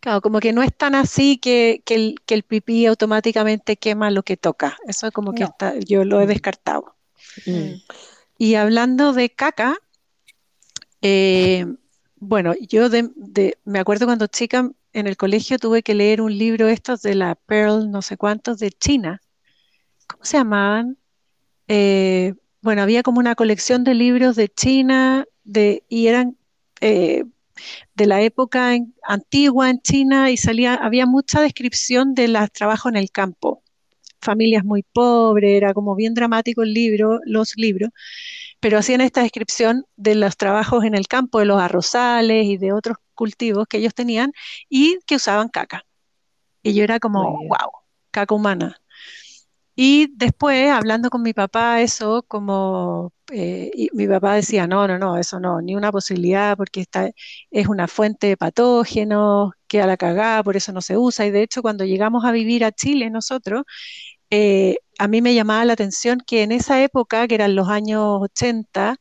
Claro, como que no es tan así que, que el, que el pipí automáticamente quema lo que toca. Eso es como que No. está, yo lo he Mm. descartado. Mm. Y hablando de caca, eh, bueno, yo de- me acuerdo cuando chica en el colegio tuve que leer un libro estos de la Pearl, no sé cuántos, de China. ¿Cómo se llamaban? Eh, bueno, había como una colección de libros de China de, y eran eh, de la época antigua en China y salía, había mucha descripción de los trabajos en el campo. Familias muy pobres, era como bien dramático el libro, los libros pero hacían esta descripción de los trabajos en el campo, de los arrozales y de otros cultivos que ellos tenían y que usaban caca. Y yo era como, wow, caca humana. Y después, hablando con mi papá, eso, como eh, y mi papá decía, no, no, no, eso no, ni una posibilidad, porque esta es una fuente de patógenos, que a la cagada, por eso no se usa. Y de hecho, cuando llegamos a vivir a Chile, nosotros, eh, a mí me llamaba la atención que en esa época, que eran los años 80,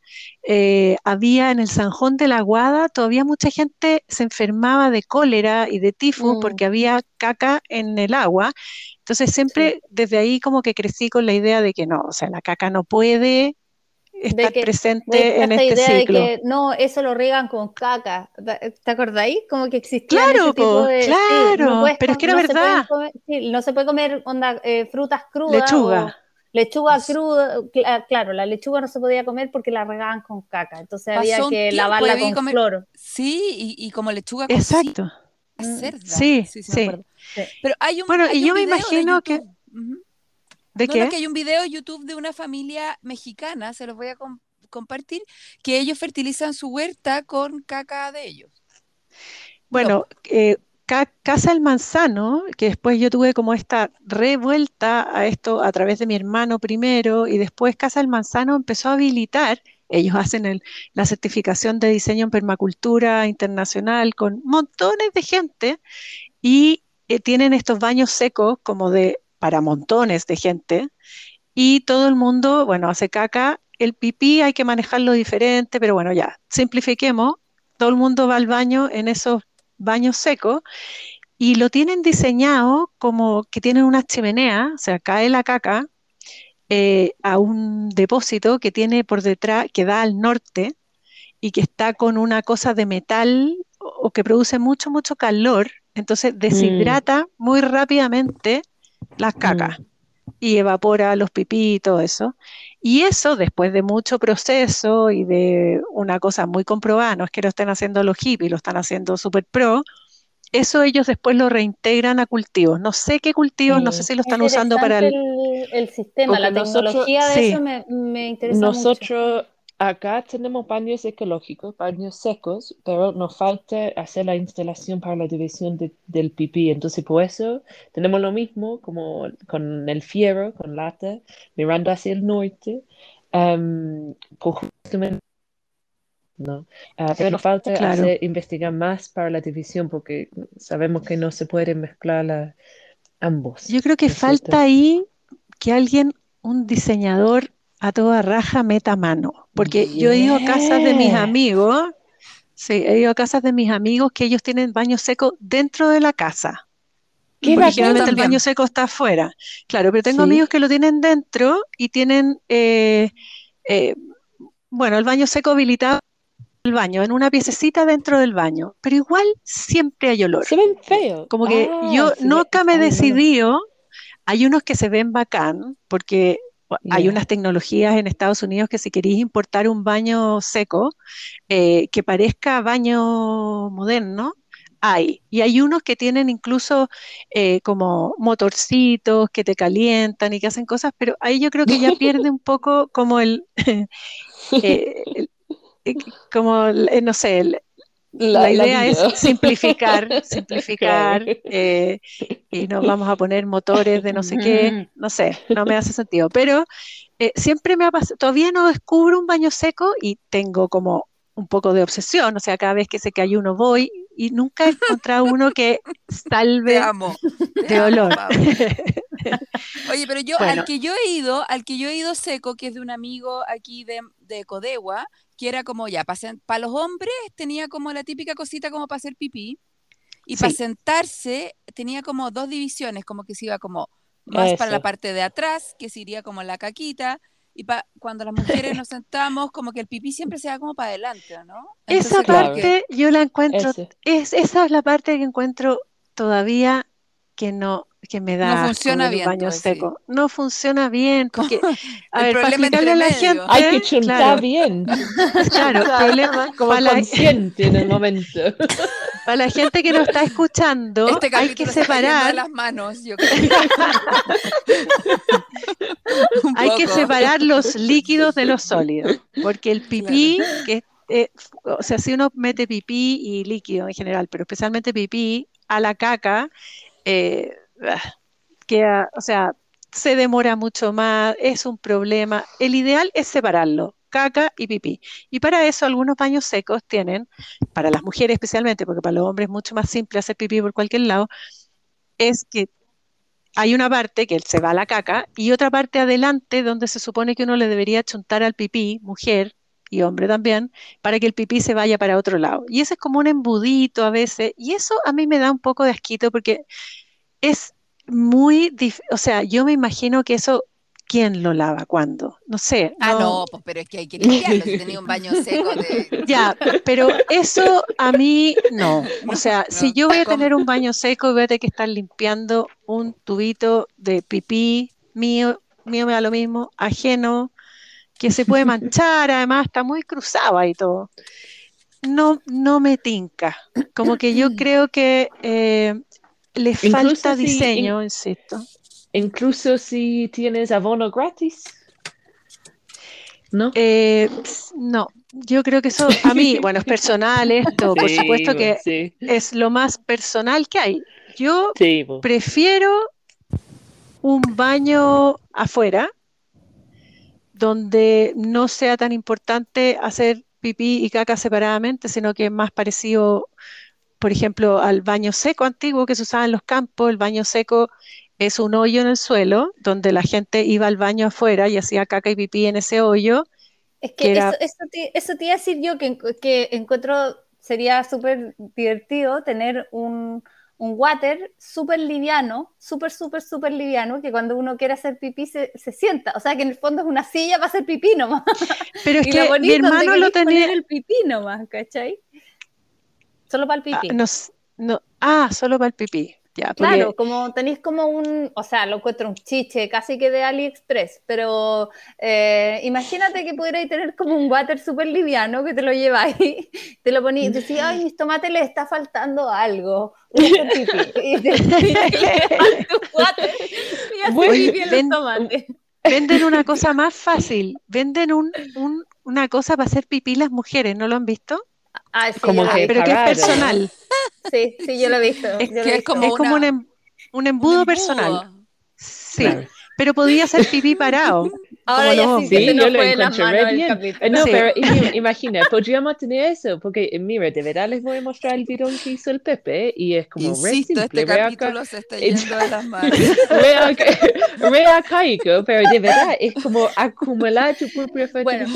eh, había en el Sanjón de la Guada, todavía mucha gente se enfermaba de cólera y de tifus Mm. porque había caca en el agua. Entonces siempre desde ahí como que crecí con la idea de que no, o sea, la caca no puede estar que- presente De en esta este idea ciclo. de que no, eso lo riegan con caca. ¿Te acordáis? Como que existía Claro, ese tipo po, de. sí, claro, puedes pero es que era no se verdad. comer- sí, no se puede comer onda, eh, frutas crudas. Lechuga. o lechuga cruda. cla- Claro, la lechuga no se podía comer porque la regaban con caca. Entonces había Pasó que tiempo, lavarla con comer- cloro. Sí, y, y como lechuga cocida, Exacto. cerda. Sí, me sí. Sí. Pero hay un, Bueno, hay y un yo me imagino que-. ¿De No, qué? no, que hay un video de YouTube de una familia mexicana, se los voy a com- compartir, que ellos fertilizan su huerta con caca de ellos. Bueno, eh, Ca- Casa El Manzano, que después yo tuve como esta revuelta a esto a través de mi hermano primero y después Casa El Manzano empezó a habilitar, ellos hacen el- la certificación de diseño en permacultura internacional con montones de gente y eh, tienen estos baños secos como de para montones de gente y todo el mundo, bueno, hace caca. El pipí hay que manejarlo diferente, pero bueno, ya, simplifiquemos. Todo el mundo va al baño en esos baños secos y lo tienen diseñado como que tienen una chimenea, o sea, cae la caca eh, a un depósito que tiene por detrás, que da al norte y que está con una cosa de metal o, o que produce mucho, mucho calor, entonces deshidrata muy rápidamente las cacas y evapora los pipí y todo eso. Y eso, después de mucho proceso y de una cosa muy comprobada, no es que lo estén haciendo los hippies, lo están haciendo super pro, eso ellos después lo reintegran a cultivos. No sé qué cultivos, no sé si lo están usando para el... el, el sistema, Porque la nosotros- tecnología de sí. eso me, me interesa mucho. Acá tenemos baños ecológicos, baños secos, pero nos falta hacer la instalación para la división de- del pipí. Entonces, por eso tenemos lo mismo como con el fierro, con lata, mirando hacia el norte, justamente- ¿no? Ah, pero nos falta Claro. hacer, investigar más para la división porque sabemos que no se pueden mezclar la- ambos. Yo creo que falta ahí que alguien, un diseñador a toda raja, meta mano. Porque yo he ido a casas de mis amigos, sí, he ido a casas de mis amigos que ellos tienen baño seco dentro de la casa. ¡Qué Porque generalmente el baño seco está afuera. Claro, pero tengo Sí. amigos que lo tienen dentro y tienen, eh, eh, bueno, el baño seco habilitado el baño, en una piececita dentro del baño. Pero igual siempre hay olor. Se ven feos. Como que Ah, yo nunca me he decidido. Hay unos que se ven bacán, porque hay unas tecnologías en Estados Unidos que si queréis importar un baño seco eh, que parezca baño moderno, hay. Y hay unos que tienen incluso eh, como motorcitos que te calientan y que hacen cosas, pero ahí yo creo que ya pierde un poco como el, eh, el- eh, como, el- eh, no sé, el- La- la la idea es simplificar, simplificar, Claro. eh, y nos vamos a poner motores de no sé qué, no sé, no me hace sentido. Pero eh, siempre me ha pasado, todavía no descubro un baño seco y tengo como un poco de obsesión, o sea, cada vez que sé que hay uno voy y nunca he encontrado uno que Te salve amo. te de amo, olor. Oye, pero yo, Bueno. al que yo he ido, al que yo he ido seco, que es de un amigo aquí de, de Codegua, que era como ya, para los hombres tenía como la típica cosita como para hacer pipí, y para sentarse tenía como dos divisiones, como que se iba como más para la parte de atrás, que se iría como la caquita, y pa- cuando las mujeres nos sentamos, como que el pipí siempre se va como para adelante, ¿o ¿no? Esa que- parte yo la encuentro, Ese. es, esa es la parte que encuentro todavía que no, que me da asco funciona bien, baño seco. No funciona bien, porque, a El ver, para problema explicarle a la gente, Hay que chuntar claro, bien. claro, problema, Como para la, consciente en el momento. para la gente que nos está escuchando, Este hay que separar, las manos, yo creo. Un hay que separar los líquidos de los sólidos, porque el pipí, que eh, o sea, si uno mete pipí y líquido en general, pero especialmente pipí a la caca, eh, ah, queda, o sea, se demora mucho más, es un problema. El ideal es separarlo, caca y pipí. Y para eso algunos baños secos tienen, para las mujeres especialmente, porque para los hombres es mucho más simple hacer pipí por cualquier lado, es que hay una parte que se va a la caca y otra parte adelante donde se supone que uno le debería chuntar al pipí, mujer y hombre también, para que el pipí se vaya para otro lado. Y ese es como un embudito a veces, y eso a mí me da un poco de asquito porque es muy, dif- o sea, yo me imagino que eso, ¿quién lo lava? ¿Cuándo? No sé. Ah, no, pues pero es que hay que limpiarlo. Si tenía un baño seco de. Ya, pero eso a mí no. O sea, No, si yo voy a tener un baño seco, voy a tener que estar limpiando un tubito de pipí mío, mío me da lo mismo, ajeno, que se puede manchar, además está muy cruzado ahí todo. No, no me tinca. Como que yo creo que eh, le Incluso falta si- diseño, insisto. Incluso si tienes abono gratis. ¿No? Eh, no, yo creo que eso a mí, bueno, es personal esto, por supuesto que Sí, es lo más personal que hay. Yo sí, po. prefiero un baño afuera, donde no sea tan importante hacer pipí y caca separadamente, sino que es más parecido, por ejemplo, al baño seco antiguo que se usaba en los campos. El baño seco es un hoyo en el suelo, donde la gente iba al baño afuera y hacía caca y pipí en ese hoyo. Es que que era- eso, eso te, eso te iba a decir yo, que, que encuentro sería súper divertido tener un, un water súper liviano, súper, súper, súper liviano, que cuando uno quiere hacer pipí se, se sienta. O sea, que en el fondo es una silla para hacer pipí nomás. Pero es y que lo mi hermano lo tenía... el pipí nomás, ¿cachai? Solo para el Ah, pipí. no s- no- ah, solo para el pipí. Ya, porque- Claro, como tenéis como un, o sea, lo encuentro un chiche casi que de AliExpress, pero eh, imagínate que pudierais tener como un water súper liviano que te lo lleváis, te lo ponéis y decís, ay, mis tomates les está faltando algo, voy a hacer pipí", y te, le water ven- los tomates. Venden una cosa más fácil, venden un, un- una cosa para hacer pipí las mujeres, ¿no lo han visto? Ah, sí, Como que Pero que es personal, Sí, sí, yo lo he visto. Es que como es como un, una- em- un embudo embudo. personal. Sí, Claro. pero podía hacer pipí parado. Ahora ya sí se yo nos lo fue encontré bien. No, Sí. pero im- imagina, podríamos tener eso, porque mira, de verdad les voy a mostrar el bidón que hizo el Pepe y es como re Insisto, simple, este capítulo arca- se está yendo de las manos. re arca- re arcaico, pero de verdad es como acumular tu propio Bueno.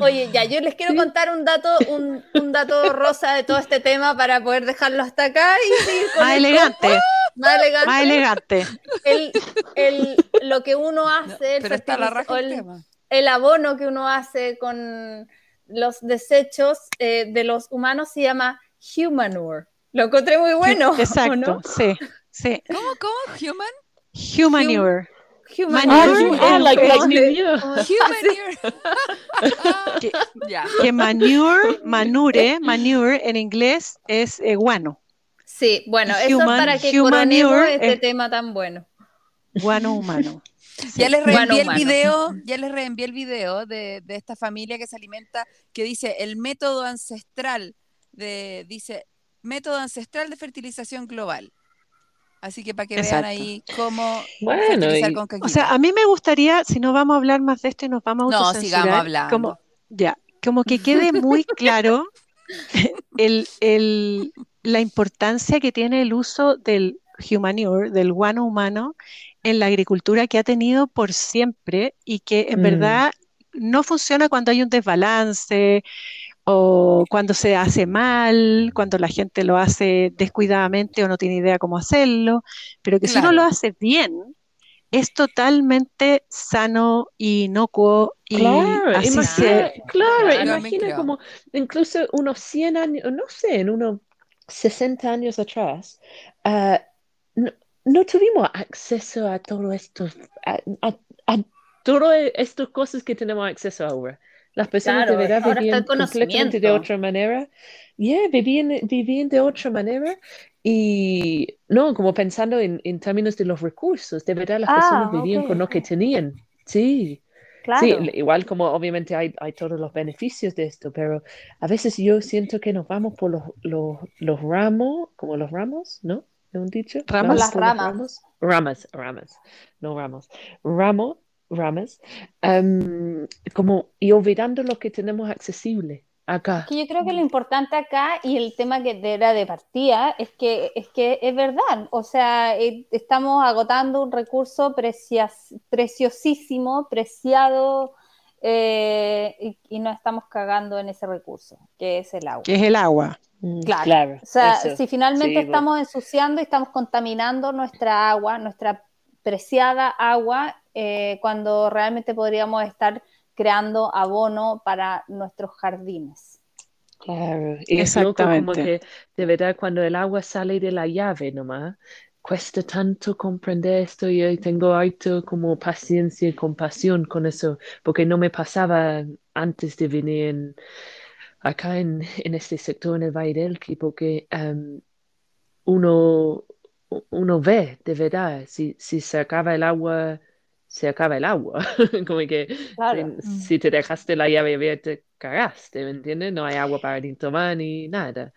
Oye, ya, yo les quiero Sí. contar un dato, un, un dato rosa de todo este tema para poder dejarlo hasta acá y seguir con Más el elegante, combo. Más elegante. más elegante. El, el- lo que uno hace, el, Pero está la fertiliz- raja o el el, abono que uno hace con los desechos eh, de los humanos se llama humanure. Lo encontré muy bueno. ¿o Exacto, no? sí, sí. ¿Cómo, cómo? ¿Human? Humanure. Humanure. Manure. Ah, like, Human. Que-. Que manure, manure, manure en inglés es eh, guano, Sí, bueno, eso Human- para que coronemos este es- tema tan bueno. guano humano. Ya les Bueno, reenvié el humano. video, ya les reenvié el video de, de esta familia que se alimenta, que dice el método ancestral de, dice, método ancestral de fertilización global. Así que para que vean ahí cómo Bueno, fertilizar y- con O sea, a mí me gustaría, si no vamos a hablar más de esto y nos vamos a No, sigamos hablando. como- ya, como que quede muy claro el, el- la importancia que tiene el uso del humanure, del guano humano, en la agricultura que ha tenido por siempre y que en Mm. verdad no funciona cuando hay un desbalance o cuando se hace mal, cuando la gente lo hace descuidadamente o no tiene idea cómo hacerlo, pero que si uno lo hace bien, es totalmente sano y inocuo y Claro, así imagina, se... claro, imagina como incluso unos 100 años, no sé, en unos 60 años atrás, ah, no, no tuvimos acceso a todo esto, a, a, a todas estas cosas que tenemos acceso ahora. Las personas Claro, de verdad vivían completamente de otra manera. Yeah, vivían, vivían de otra manera y no, como pensando en, en términos de los recursos, de verdad las Ah, personas vivían con lo que tenían. Sí. Claro. Sí, igual como obviamente hay, hay todos los beneficios de esto, pero a veces yo siento que nos vamos por los, los, los ramos, como los ramos, ¿no? ¿Es un dicho? ¿Ramas? Las ramas. ramos. Ramas, ramas, no ramos. Ramo, ramas, em, como y olvidando lo que tenemos accesible acá. Que yo creo que lo importante acá y el tema que era de partida es que es que es verdad, o sea, eh, estamos agotando un recurso precias- preciosísimo, preciado, eh, y, y no estamos cagando en ese recurso, que es el agua. que es el agua. Mm, Claro. O sea, eso. si finalmente Sí, estamos ensuciando y estamos contaminando nuestra agua, nuestra preciada agua, eh, cuando realmente podríamos estar creando abono para nuestros jardines. Claro, y es loco como Exactamente. que de verdad cuando el agua sale de la llave nomás, cuesta tanto comprender esto y tengo harto como paciencia y compasión con eso, porque no me pasaba antes de venir en- acá en, en este sector en el Valle del Elqui, porque em, uno, uno ve de verdad, si, si se acaba el agua, se acaba el agua, como que Claro. si, si te dejaste la llave abierta, cagaste, ¿me entiendes? No hay agua para ni tomar ni nada.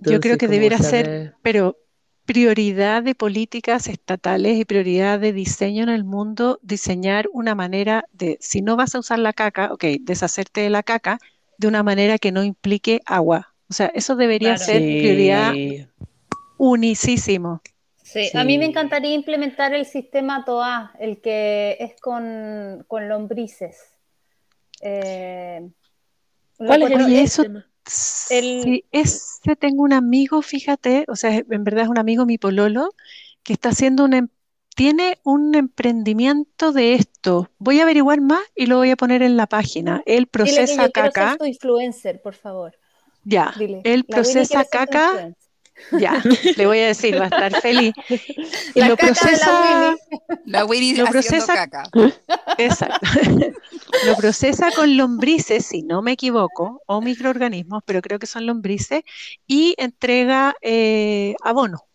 Yo creo Entonces, que debiera ser, saber- pero prioridad de políticas estatales y prioridad de diseño en el mundo, diseñar una manera de, si no vas a usar la caca, ok, deshacerte de la caca de una manera que no implique agua. O sea, eso debería Claro. ser prioridad Sí, unicísimo. Sí, a mí me encantaría implementar el sistema TOA, el que es con, con lombrices. Eh, ¿Cuál es el eso-? El- Sí, ese tengo un amigo, fíjate, o sea, en verdad es un amigo, mi pololo, que está haciendo un, em- tiene un emprendimiento de esto. Voy a averiguar más y lo voy a poner en la página. Él Dile que procesa yo quiero caca, ser tu influencer, por favor. ya. Dile. Él procesa caca, ya. Le voy a decir, va a estar feliz. Y La lo caca de la procesa, Winnie. La Winnie Lo procesa- caca. exacto. Lo procesa con lombrices, si no me equivoco, o microorganismos, pero creo que son lombrices, y entrega eh, abono.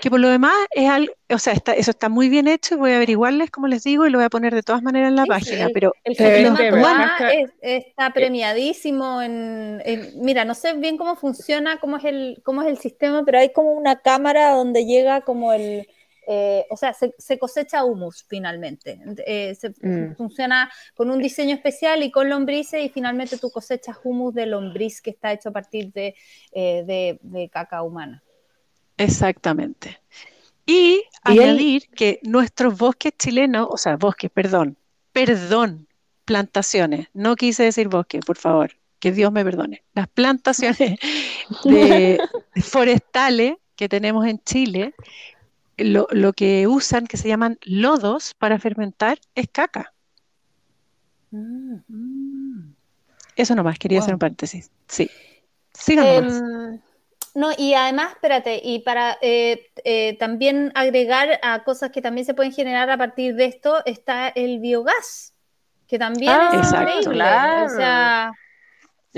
Que por lo demás es algo, o sea, está, eso está muy bien hecho y voy a averiguarles, como les digo, y lo voy a poner de todas maneras en la Sí, página, el- pero El verdad, es- está premiadísimo en, en- mira, no sé bien cómo funciona, cómo es el, cómo es el sistema, pero hay como una cámara donde llega como el, eh, o sea, se, se cosecha humus finalmente. Eh, se- Mm. Funciona con un diseño especial y con lombrices y finalmente tú cosechas humus de lombriz que está hecho a partir de, eh, de, de caca humana. Exactamente. Y Y él- añadir que nuestros bosques chilenos, o sea, bosques, perdón, perdón, plantaciones, no quise decir bosque, por favor, que Dios me perdone. Las plantaciones de forestales que tenemos en Chile, lo, lo que usan, que se llaman lodos para fermentar, es caca. Eso nomás, quería hacer un paréntesis. Sí. Sigan nomás. No, y además, espérate, y para eh, eh, también agregar a cosas que también se pueden generar a partir de esto, está el biogás, que también Ah, es Exacto. increíble. claro. O sea,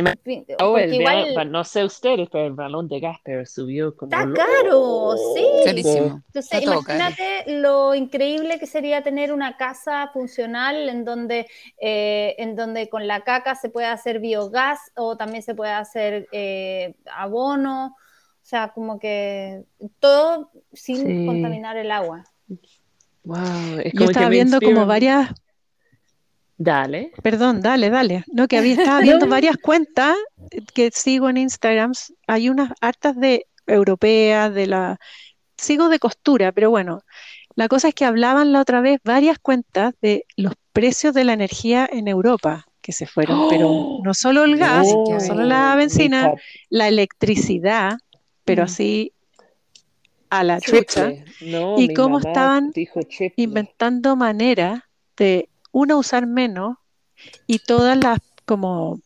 Oh, porque el igual balón- no sé ustedes, pero el balón de gas pero subió como está caro, sí. Carísimo. Entonces, Está imagínate lo increíble que sería tener una casa funcional en donde, eh, en donde con la caca se puede hacer biogás o también se puede hacer eh, abono, o sea, como que todo sin Sí. contaminar el agua. Wow, es Yo como que estaba viendo como varias, Dale. Perdón, dale, dale. No, que había estado viendo varias cuentas que sigo en Instagram. Hay unas hartas de europeas, de la sigo de costura, pero bueno, la cosa es que hablaban la otra vez varias cuentas de los precios de la energía en Europa que se fueron, pero no solo el gas, Oh, no solo la benzina, la electricidad, pero Mm. así a la chucha. No, y cómo estaban inventando maneras de uno usar menos y todas las como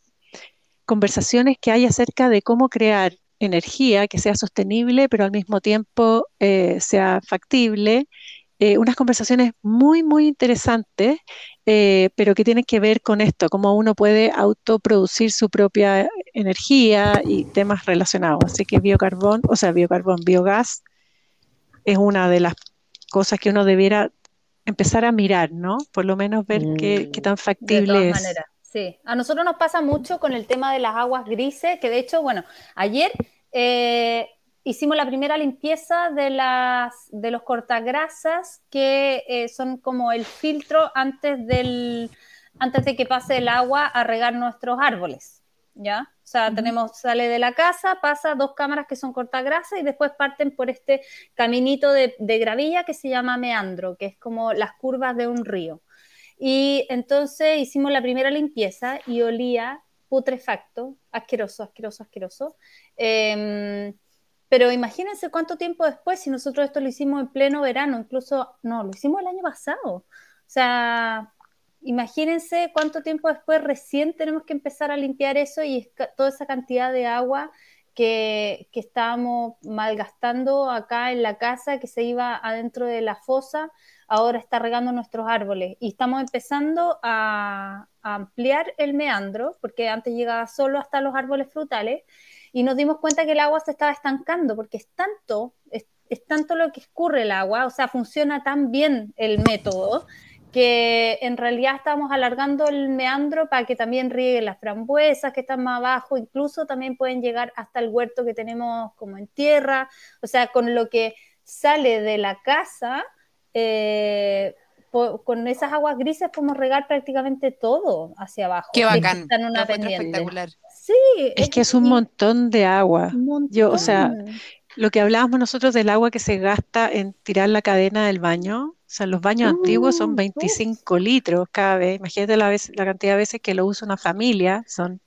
conversaciones que hay acerca de cómo crear energía que sea sostenible, pero al mismo tiempo eh, sea factible. Eh, unas conversaciones muy, muy interesantes, eh, pero que tienen que ver con esto, cómo uno puede autoproducir su propia energía y temas relacionados. Así que biocarbón, o sea, biocarbón, biogás es una de las cosas que uno debiera empezar a mirar, ¿no? Por lo menos ver qué, qué Mm. tan De factible todas es. maneras, sí. A nosotros nos pasa mucho con el tema de las aguas grises, que de hecho, bueno, ayer eh, hicimos la primera limpieza de, las, de los cortagrasas, que eh, son como el filtro antes, del, antes de que pase el agua a regar nuestros árboles, ¿ya? O sea, tenemos, sale de la casa, pasa dos cámaras que son cortagrasa y después parten por este caminito de, de gravilla que se llama meandro, que es como las curvas de un río. Y entonces hicimos la primera limpieza y olía putrefacto, asqueroso, asqueroso, asqueroso. Em, pero imagínense cuánto tiempo después, si nosotros esto lo hicimos en pleno verano, incluso, no, lo hicimos el año pasado. O sea, imagínense cuánto tiempo después recién tenemos que empezar a limpiar eso y toda esa cantidad de agua que, que estábamos malgastando acá en la casa, que se iba adentro de la fosa, ahora está regando nuestros árboles. Y estamos empezando a, a ampliar el meandro, porque antes llegaba solo hasta los árboles frutales, y nos dimos cuenta que el agua se estaba estancando, porque es tanto, es, es tanto lo que escurre el agua, o sea, funciona tan bien el método, que en realidad estamos alargando el meandro para que también rieguen las frambuesas que están más abajo, incluso también pueden llegar hasta el huerto que tenemos como en tierra, o sea, con lo que sale de la casa, eh, po- con esas aguas grises podemos regar prácticamente todo hacia abajo. Qué si es que bacán. está en una pendiente. espectacular. Sí, Es que es un y- montón de agua. un Yo, o sea. Lo que hablábamos nosotros del agua que se gasta en tirar la cadena del baño, sea, los baños antiguos son Uh, 25 litros cada vez. Imagínate la, vez- la cantidad de veces que lo usa una familia, son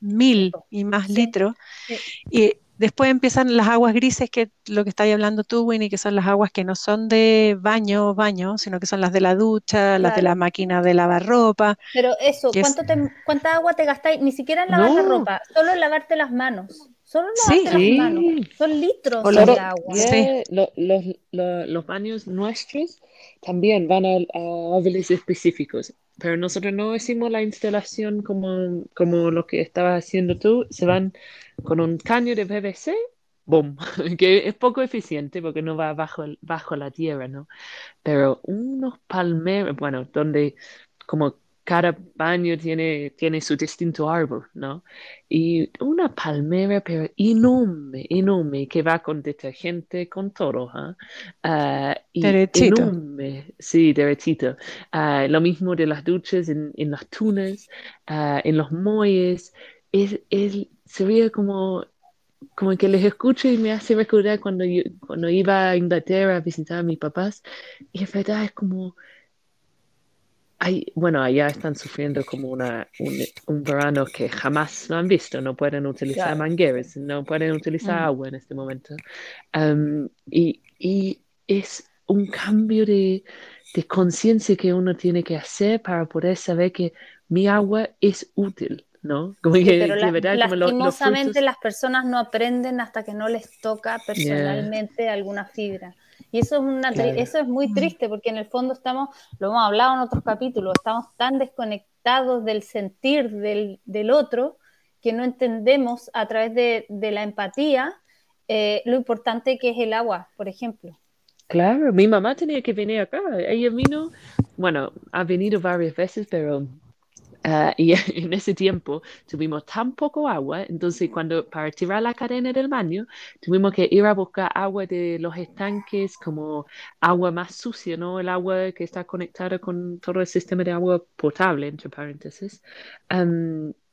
mil y más Sí, litros. sí. Y después empiezan las aguas grises, que lo que estáis hablando tú, Winnie, que son las aguas que no son de baño, baño, sino que son las de la ducha, las de la máquina de lavar ropa. Pero eso, es- ¿cuánto te- ¿cuánta agua te gastáis? Ni siquiera en lavar la ropa, solo en lavarte las manos. Solo Sí. lavarte Sí. las manos. Son litros de agua. Sí. Yeah, lo- los, lo- los baños nuestros también van a, a específicos, pero nosotros no hicimos la instalación como, como lo que estabas haciendo tú, se van con un caño de PVC, boom, que es poco eficiente porque no va bajo, el- bajo la tierra, ¿no? Pero unos palmeros, bueno, donde como cada baño tiene, tiene su distinto árbol, ¿no? Y una palmera, pero enorme, enorme, que va con detergente, con todo, ¿ah? Ah, y Derechito. enorme, sí, derechito. Ah, lo mismo de las duchas en, en las tunas, ah, en los muelles. Es, es, se ve como, como que les escucho y me hace recordar cuando, yo, cuando iba a Inglaterra a visitar a mis papás. Y es verdad, es como hay, bueno, allá están sufriendo como una, un, un verano que jamás lo han visto, no pueden utilizar Claro. mangueras, no pueden utilizar Mm. agua en este momento. Um, y, y es un cambio de, de conciencia que uno tiene que hacer para poder saber que mi agua es útil, ¿no? Como Sí, que pero la- verdad, como lo- lastimosamente las personas no aprenden hasta que no les toca personalmente alguna fibra. Y eso es, una Claro. eso es muy Mm. triste porque en el fondo estamos, lo hemos hablado en otros capítulos, estamos tan desconectados del sentir del, del otro que no entendemos a través de, de la empatía eh, lo importante que es el agua, por ejemplo. Claro, mi mamá tenía que venir acá. Ella vino, bueno, ha venido varias veces, pero Ah, y en ese tiempo tuvimos tan poco agua, entonces cuando para tirar la cadena del baño tuvimos que ir a buscar agua de los estanques como agua más sucia, ¿no? El agua que está conectada con todo el sistema de agua potable, entre paréntesis.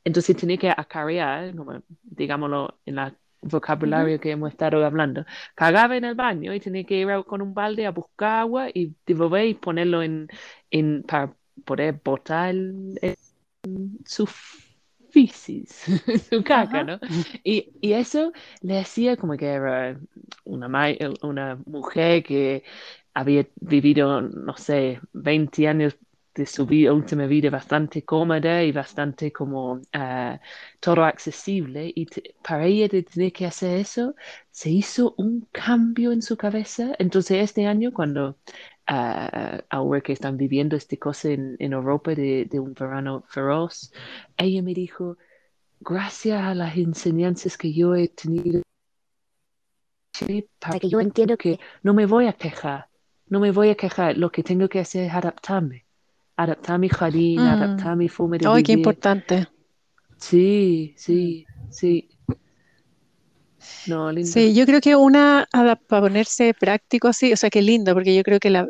entonces tenía que acarrear, como, digámoslo en el vocabulario que hemos estado hablando, cagaba en el baño y tenía que ir con un balde a buscar agua y devolver y ponerlo en, en para poder botar el su fisis, su caca, ¿no? Y, y, eso le hacía como que era una, una mujer que había vivido, no sé, 20 años de su vida, última vida bastante cómoda y bastante como uh, todo accesible. Y para ella de tener que hacer eso, se hizo un cambio en su cabeza. Entonces este año, cuando ahora que están viviendo esta cosa en, en Europa de, de, un verano feroz, ella me dijo, gracias a las enseñanzas que yo he tenido, para que yo entiendo que no me voy a quejar, no me voy a quejar, lo que tengo que hacer es adaptarme, adaptar mi jardín, mm. adaptar mi forma de ¡Ay, qué importante! Sí, sí, sí. No, lindo. Sí, yo creo que una, para ponerse práctico así, o sea, qué lindo, porque yo creo que la,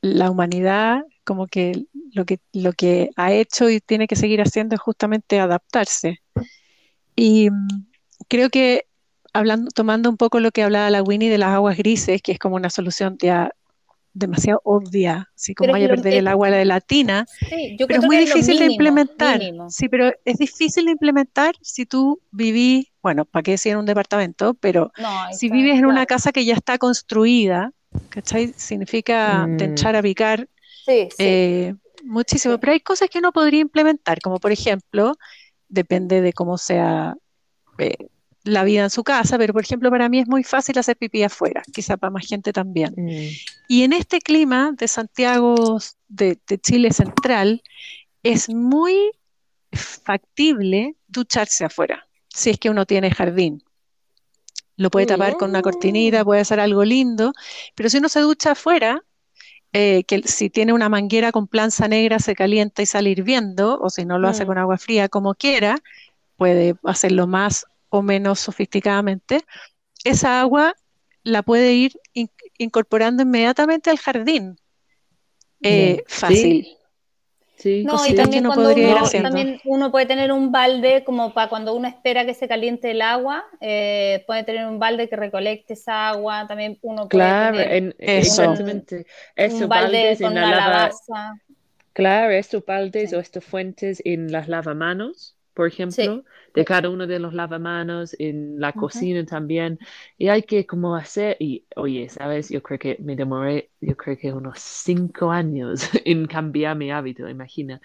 la, humanidad, como que lo, que lo que ha hecho y tiene que seguir haciendo es justamente adaptarse. Y mm, creo que hablando, tomando un poco lo que hablaba la Winnie de las aguas grises, que es como una solución ya demasiado obvia, así como vaya a perder el agua de la tina, pero es muy difícil de implementar. Sí, pero es difícil de implementar si tú vivís, bueno, para qué decir en un departamento, pero si vives en una casa que ya está construida, ¿cachai? Significa mm. echar a picar eh, muchísimo, pero hay cosas que uno podría implementar, como por ejemplo, depende de cómo sea eh, la vida en su casa, pero por ejemplo para mí es muy fácil hacer pipí afuera, quizá para más gente también. Mm. Y en este clima de Santiago, de, Chile Central, es muy factible ducharse afuera, si es que uno tiene jardín. Lo puede tapar con una cortinita, puede hacer algo lindo, pero si uno se ducha afuera, eh, que si tiene una manguera con planza negra se calienta y sale hirviendo, o si no lo hace mm. con agua fría, como quiera, puede hacerlo más o menos sofisticadamente, esa agua la puede ir incorporando inmediatamente al jardín. Eh, fácil. Sí. No, y también, cuando uno, también uno puede tener un balde como para cuando uno espera que se caliente el agua, eh, puede tener un balde que recolecte esa agua, también uno puede claro, tener eso. un balde con una lavaza. Claro, estos baldes o estas fuentes en las lavamanos por ejemplo, de cada uno de los lavamanos, en la cocina también. Y hay que como hacer, y oye, ¿sabes? Yo creo que me demoré, yo creo que unos cinco años en cambiar mi hábito, imagina,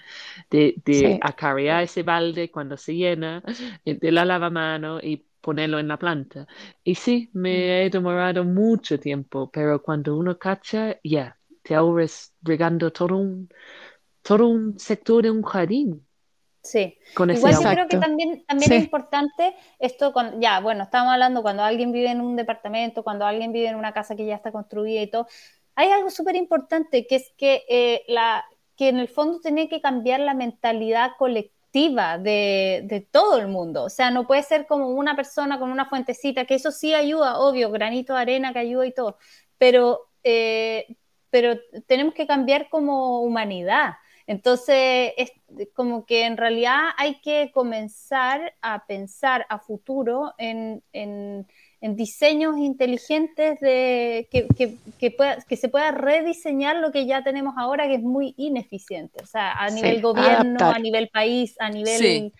de, de acarrear ese balde cuando se llena eh, de la lavamano y ponerlo en la planta. Y sí, me mm. he demorado mucho tiempo, pero cuando uno cacha, ya, te ahorras regando todo un, todo un sector de un jardín. Sí, igual yo creo que también, también es importante esto, con, ya, bueno, estamos hablando cuando alguien vive en un departamento, cuando alguien vive en una casa que ya está construida y todo, hay algo súper importante que es que, eh, la, que en el fondo tiene que cambiar la mentalidad colectiva de, de, todo el mundo, o sea, no puede ser como una persona con una fuentecita, que eso sí ayuda, obvio, granito de arena que ayuda y todo, pero, eh, pero tenemos que cambiar como humanidad. Entonces, es como que en realidad hay que comenzar a pensar a futuro en, diseños inteligentes de, que, que, se pueda rediseñar lo que ya tenemos ahora, que es muy ineficiente. O sea, a nivel gobierno, a nivel país, a nivel...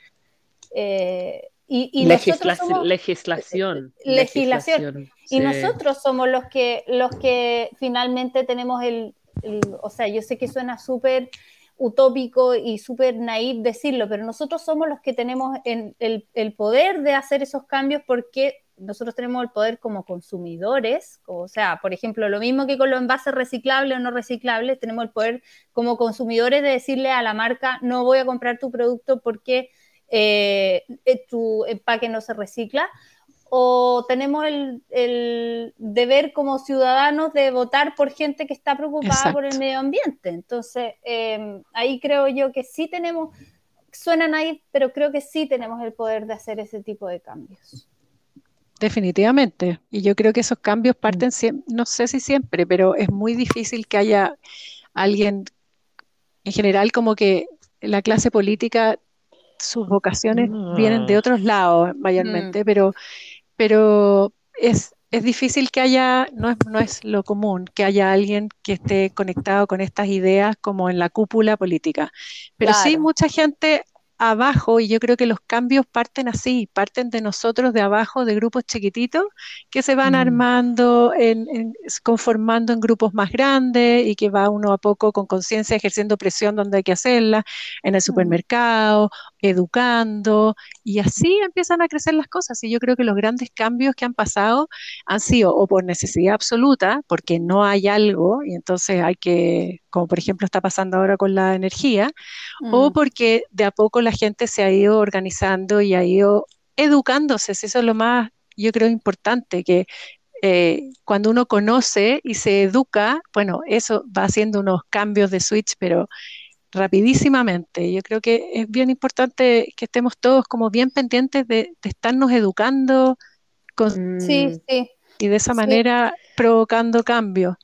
Eh, y, legislación. Legislación. Y nosotros somos los que, los que finalmente tenemos el, el o sea, yo sé que suena súper utópico y súper naif decirlo, pero nosotros somos los que tenemos el, el, poder de hacer esos cambios porque nosotros tenemos el poder como consumidores, o sea, por ejemplo, lo mismo que con los envases reciclables o no reciclables, tenemos el poder como consumidores de decirle a la marca, no voy a comprar tu producto porque eh, eh tu empaque no se recicla, o tenemos el, deber como ciudadanos de votar por gente que está preocupada por el medio ambiente. Entonces, em, ahí creo yo que sí tenemos, suenan ahí, pero creo que sí tenemos el poder de hacer ese tipo de cambios. Definitivamente. Y yo creo que esos cambios parten, no sé si siempre, pero es muy difícil que haya alguien, en general, como que la clase política, sus vocaciones vienen de otros lados mayormente, mm. pero, pero es, es difícil que haya, no es, no es lo común, que haya alguien que esté conectado con estas ideas como en la cúpula política. Pero sí, mucha gente abajo, y yo creo que los cambios parten así, parten de nosotros de abajo, de grupos chiquititos, que se van mm. armando, en, conformando en grupos más grandes y que va uno a poco con conciencia ejerciendo presión donde hay que hacerla, en el mm. supermercado, educando, y así empiezan a crecer las cosas. Y yo creo que los grandes cambios que han pasado han sido o por necesidad absoluta, porque no hay algo, y entonces hay que, como por ejemplo está pasando ahora con la energía, o mm. porque de a poco la gente se ha ido organizando y ha ido educándose. Eso es lo más, yo creo, importante, que eh, cuando uno conoce y se educa, bueno, eso va haciendo unos cambios de switch, pero rapidísimamente. Yo creo que es bien importante que estemos todos como bien pendientes de, estarnos educando con, sí, sí. y de esa manera provocando cambios.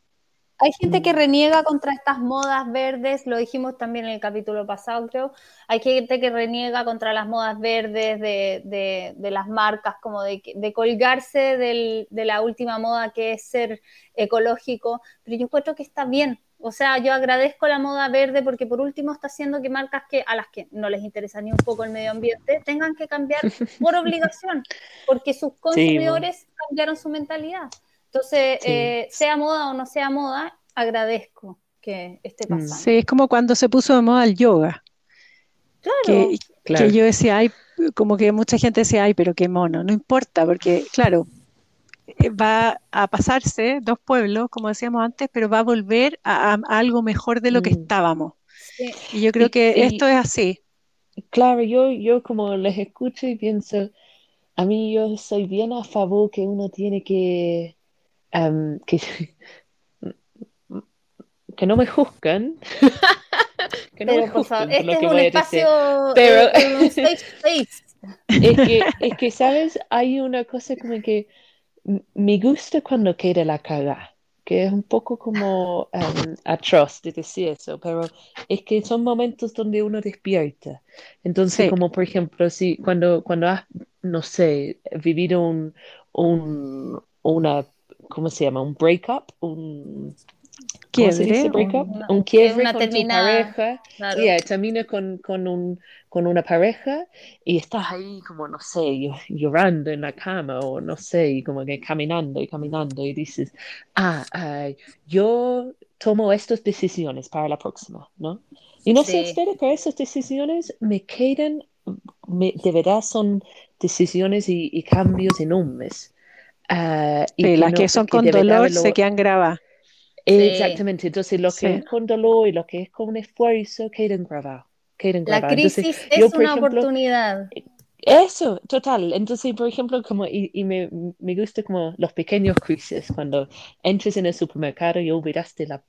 Hay gente que reniega contra estas modas verdes, lo dijimos también en el capítulo pasado, creo. Hay gente que reniega contra las modas verdes de, las marcas, como de, colgarse de la última moda que es ser ecológico, pero yo encuentro que está bien. O sea, yo agradezco la moda verde porque por último está haciendo que marcas que a las que no les interesa ni un poco el medio ambiente tengan que cambiar por obligación, porque sus consumidores cambiaron su mentalidad. Entonces, eh, sea moda o no sea moda, agradezco que esté mm. pasando. Sí, es como cuando se puso de moda el yoga. Claro. Que, yo decía, ay, como que mucha gente decía, ay, pero qué mono, no importa, porque claro, va a pasarse dos pueblos, como decíamos antes, pero va a volver a, algo mejor de lo que mm. estábamos. Y yo creo que esto es así. Claro, yo, yo como les escucho y pienso, a mí yo soy bien a favor que uno tiene que que, que no me juzgan. que no me juzguen este lo que voy a decir. Pero es, que, es que, ¿sabes? Hay una cosa como que me gusta cuando queda la caga, que es un poco como atroz de decir eso, pero es que son momentos donde uno despierta. Entonces, como por ejemplo, si cuando, cuando has, no sé, vivido un, un, una ¿cómo se llama? Un breakup, un quiebre, un, quiebre con tu pareja, claro. termina con, con, un, con una pareja y estás ahí como, no sé, llorando en la cama o no sé, y como que caminando y caminando y dices, ah, yo tomo estas decisiones para la próxima, ¿no? Y no sé ustedes, pero esas decisiones me quedan, me, de verdad son decisiones y, y cambios enormes. Uh, y las que, son con dolor se quedan grabadas. Exactamente, entonces lo que es con dolor y lo que es con esfuerzo quedan grabados. La crisis es una oportunidad. Eso, total. Entonces, por ejemplo, como, y, y me, me, gusta como los pequeños crisis, cuando entres en el supermercado y olvidaste la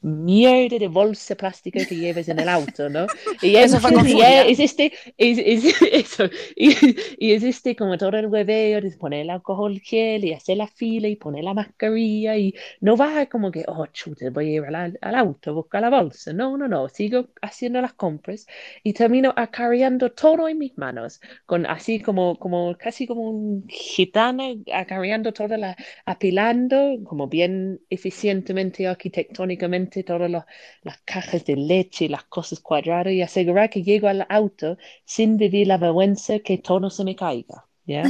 mierda de bolsa plástica que lleves en el auto, ¿no? Y eso fue y existe, es, es, eso, y, y, existe como todo el hueveo de poner el alcohol gel y hacer la fila y poner la mascarilla y no vas como que, oh, chute, voy a ir al, al auto, buscar la bolsa. No, no, no, sigo haciendo las compras y termino acarreando todo en mis manos, con así como, como casi como un gitano acarreando toda la, apilando como bien eficientemente arquitectónicamente todas las cajas de leche las cosas cuadradas y asegurar que llego al auto sin vivir la vergüenza que todo se me caiga. ¿ya?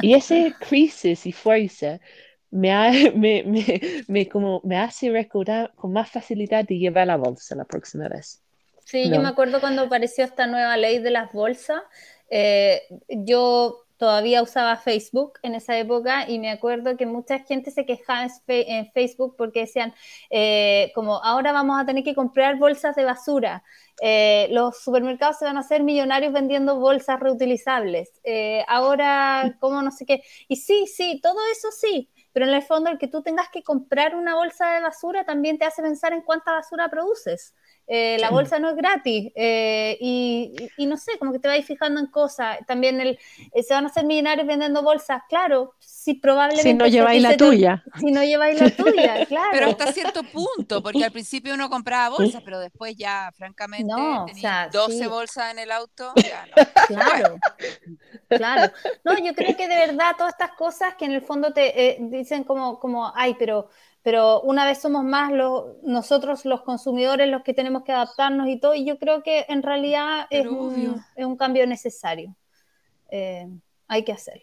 Y esa crisis y fuerza me, me, me, como me hace recordar con más facilidad de llevar la bolsa la próxima vez. Sí, yo me acuerdo cuando apareció esta nueva ley de las bolsas. Eh, yo todavía usaba Facebook en esa época y me acuerdo que mucha gente se quejaba en Facebook porque decían, eh, como ahora vamos a tener que comprar bolsas de basura, eh, los supermercados se van a hacer millonarios vendiendo bolsas reutilizables, eh, ahora, como no sé qué, y sí, sí, todo eso sí, pero en el fondo el que tú tengas que comprar una bolsa de basura también te hace pensar en cuánta basura produces. Eh, la bolsa no es gratis eh, y, y- y no sé, como que te vas fijando en cosas. También el, eh, se van a hacer millonarios vendiendo bolsas, claro, si probablemente... Si no lleváis la te- tuya. Si no lleváis la tuya, claro. Pero hasta cierto punto, porque al principio uno compraba bolsas, pero después ya, francamente, No, o tenía sea, 12 sí. bolsas en el auto. Ya no. Claro, claro. No, yo creo que de verdad todas estas cosas que en el fondo te dicen como, como, ay, pero, pero una vez somos más los, nosotros los consumidores los que tenemos que adaptarnos y todo, y yo creo que en realidad es un, obvio. es un cambio necesario. Eh, hay que hacerlo.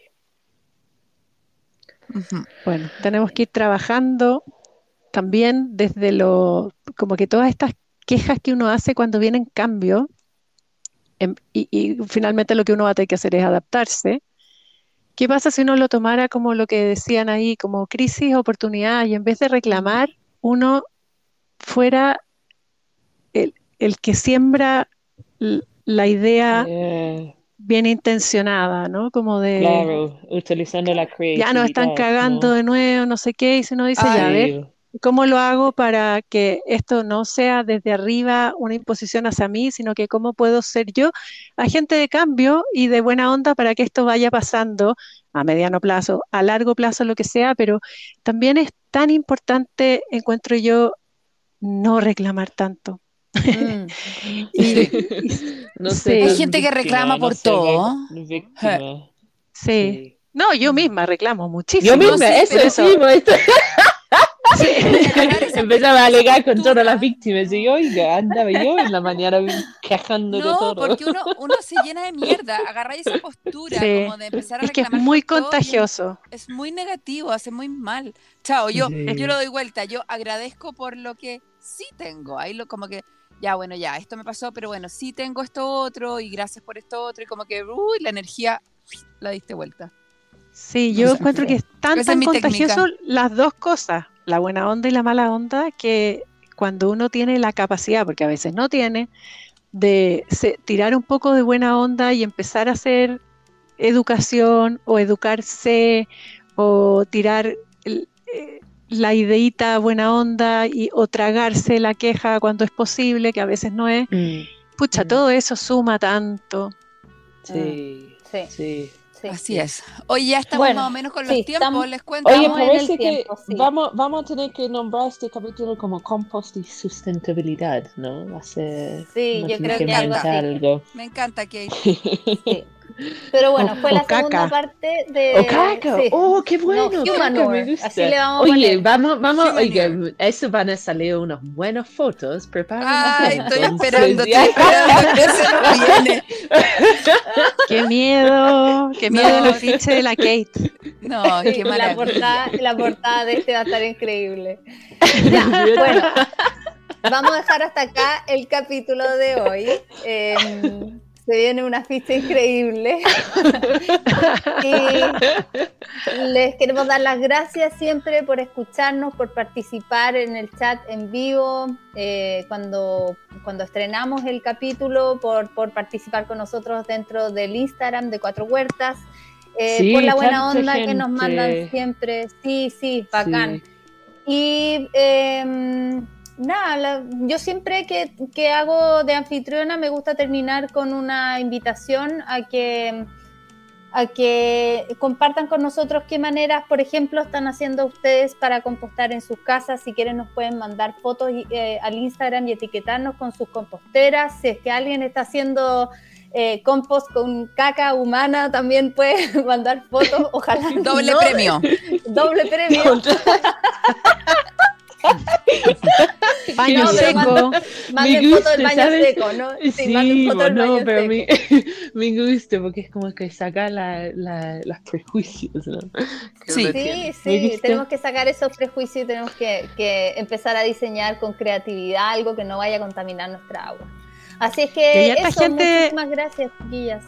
Bueno, tenemos que ir trabajando también desde lo, como que todas estas quejas que uno hace cuando vienen cambios, em, y, y finalmente lo que uno va a tener que hacer es adaptarse. ¿Qué pasa si uno lo tomara como lo que decían ahí, como crisis, oportunidad, y en vez de reclamar, uno fuera el, el que siembra la idea Yeah, bien intencionada, ¿no? Como de, claro, utilizando la creatividad. ya nos están cagando ¿no? de nuevo, no sé qué, y si uno dice, ya, a ver, ¿Cómo lo hago para que esto no sea desde arriba una imposición hacia mí, sino que cómo puedo ser yo agente de cambio y de buena onda para que esto vaya pasando a mediano plazo, a largo plazo, lo que sea, pero también es tan importante, encuentro yo, no reclamar tanto. Mm. Y- No Sí. Hay gente que reclama no por ser todo. víctima. sí. No, yo misma reclamo muchísimo. Yo misma, sí, eso. Esto. Empezaba a alegar con todas las víctimas y oiga, andaba yo en la mañana quejando de No, todo. porque uno, uno se llena de mierda. Agarráis esa postura Sí. como de empezar a Es que es muy todo contagioso. es muy negativo, hace muy mal. Chao, yo, Sí. yo lo doy vuelta, yo agradezco por lo que sí tengo. Ahí lo como que, ya, bueno, ya, esto me pasó, pero bueno, sí tengo esto otro y gracias por esto otro y como que, uy, la energía la diste vuelta. Sí, yo encuentro que es tan, es contagioso las dos cosas, la buena onda y la mala onda, que cuando uno tiene la capacidad, porque a veces no tiene, de se- tirar un poco de buena onda y empezar a hacer educación o educarse o tirar el- eh, la ideita buena onda y, o tragarse la queja cuando es posible, que a veces no es. Mm, Pucha, Mm. todo eso suma tanto. sí, Sí. sí. Sí. Así es. Hoy ya estamos Bueno, más o menos con los sí, tiempos, estamos- les cuento. Oye, parece que vamos, vamos a tener que nombrar este capítulo como compost y sustentabilidad, ¿no? Va a ser, Sí, yo creo que algo así. algo. Me encanta que Sí. Pero bueno, O- fue o la segunda parte de. ¡Oh, caca! sí. ¡Oh, qué bueno! No, caca, me gusta. así le vamos a Oye, poner. vamos, vamos, oiga, eso van a salir unas buenas fotos. Prepárense. Ay, estoy entonces, esperando, ya. estoy esperando que se nos viene. ¡Qué miedo! ¡Qué miedo el afiche de la Kate! No, Sí, qué la maravilla. portada, la portada de este va a estar increíble. Ya, bueno, vamos a dejar hasta acá el capítulo de hoy. Eh, se viene una ficha increíble. y les queremos dar las gracias siempre por escucharnos, por participar en el chat en vivo, eh, cuando, cuando estrenamos el capítulo, por, por participar con nosotros dentro del Instagram de Cuatro Huertas. eh, Sí, por la buena onda que nos mandan siempre. Sí, sí, bacán. Sí. Y em, nada, la- yo siempre que, que hago de anfitriona me gusta terminar con una invitación a que, a que compartan con nosotros qué maneras, por ejemplo, están haciendo ustedes para compostar en sus casas. Si quieren nos pueden mandar fotos eh, al Instagram y etiquetarnos con sus composteras. Si es que alguien está haciendo... eh, compost con caca humana también puede mandar fotos, ojalá Doble no. premio. doble premio Baño No, pero seco. Manden Me foto del gusta, baño ¿sabes? seco, ¿no? Sí, manden foto del bueno, baño pero seco. me, me gusta porque es como que saca la, la, los prejuicios, ¿no? Que Sí. Sí, sí, gusta. tenemos que sacar esos prejuicios y tenemos que, que empezar a diseñar con creatividad algo que no vaya a contaminar nuestra agua. Así es que harta eso, gente- muchísimas gracias, chiquillas.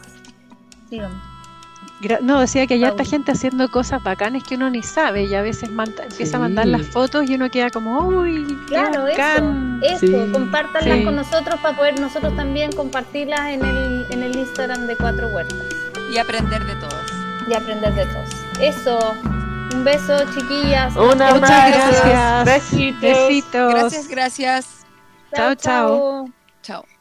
No, decía que hay harta gente haciendo cosas bacanes que uno ni sabe y a veces manda- empieza a mandar las fotos y uno queda como, uy, qué Claro, eso, bacán". eso, Sí, compártanlas sí. con nosotros para poder nosotros también compartirlas en el, en el Instagram de Cuatro Huertas Y aprender de todos. y aprender de todos. Eso, un beso, chiquillas. Un Nos vemos. Muchas abrazo. gracias. Besitos. Besitos. Gracias, gracias. Chao, chao. chao. Chao.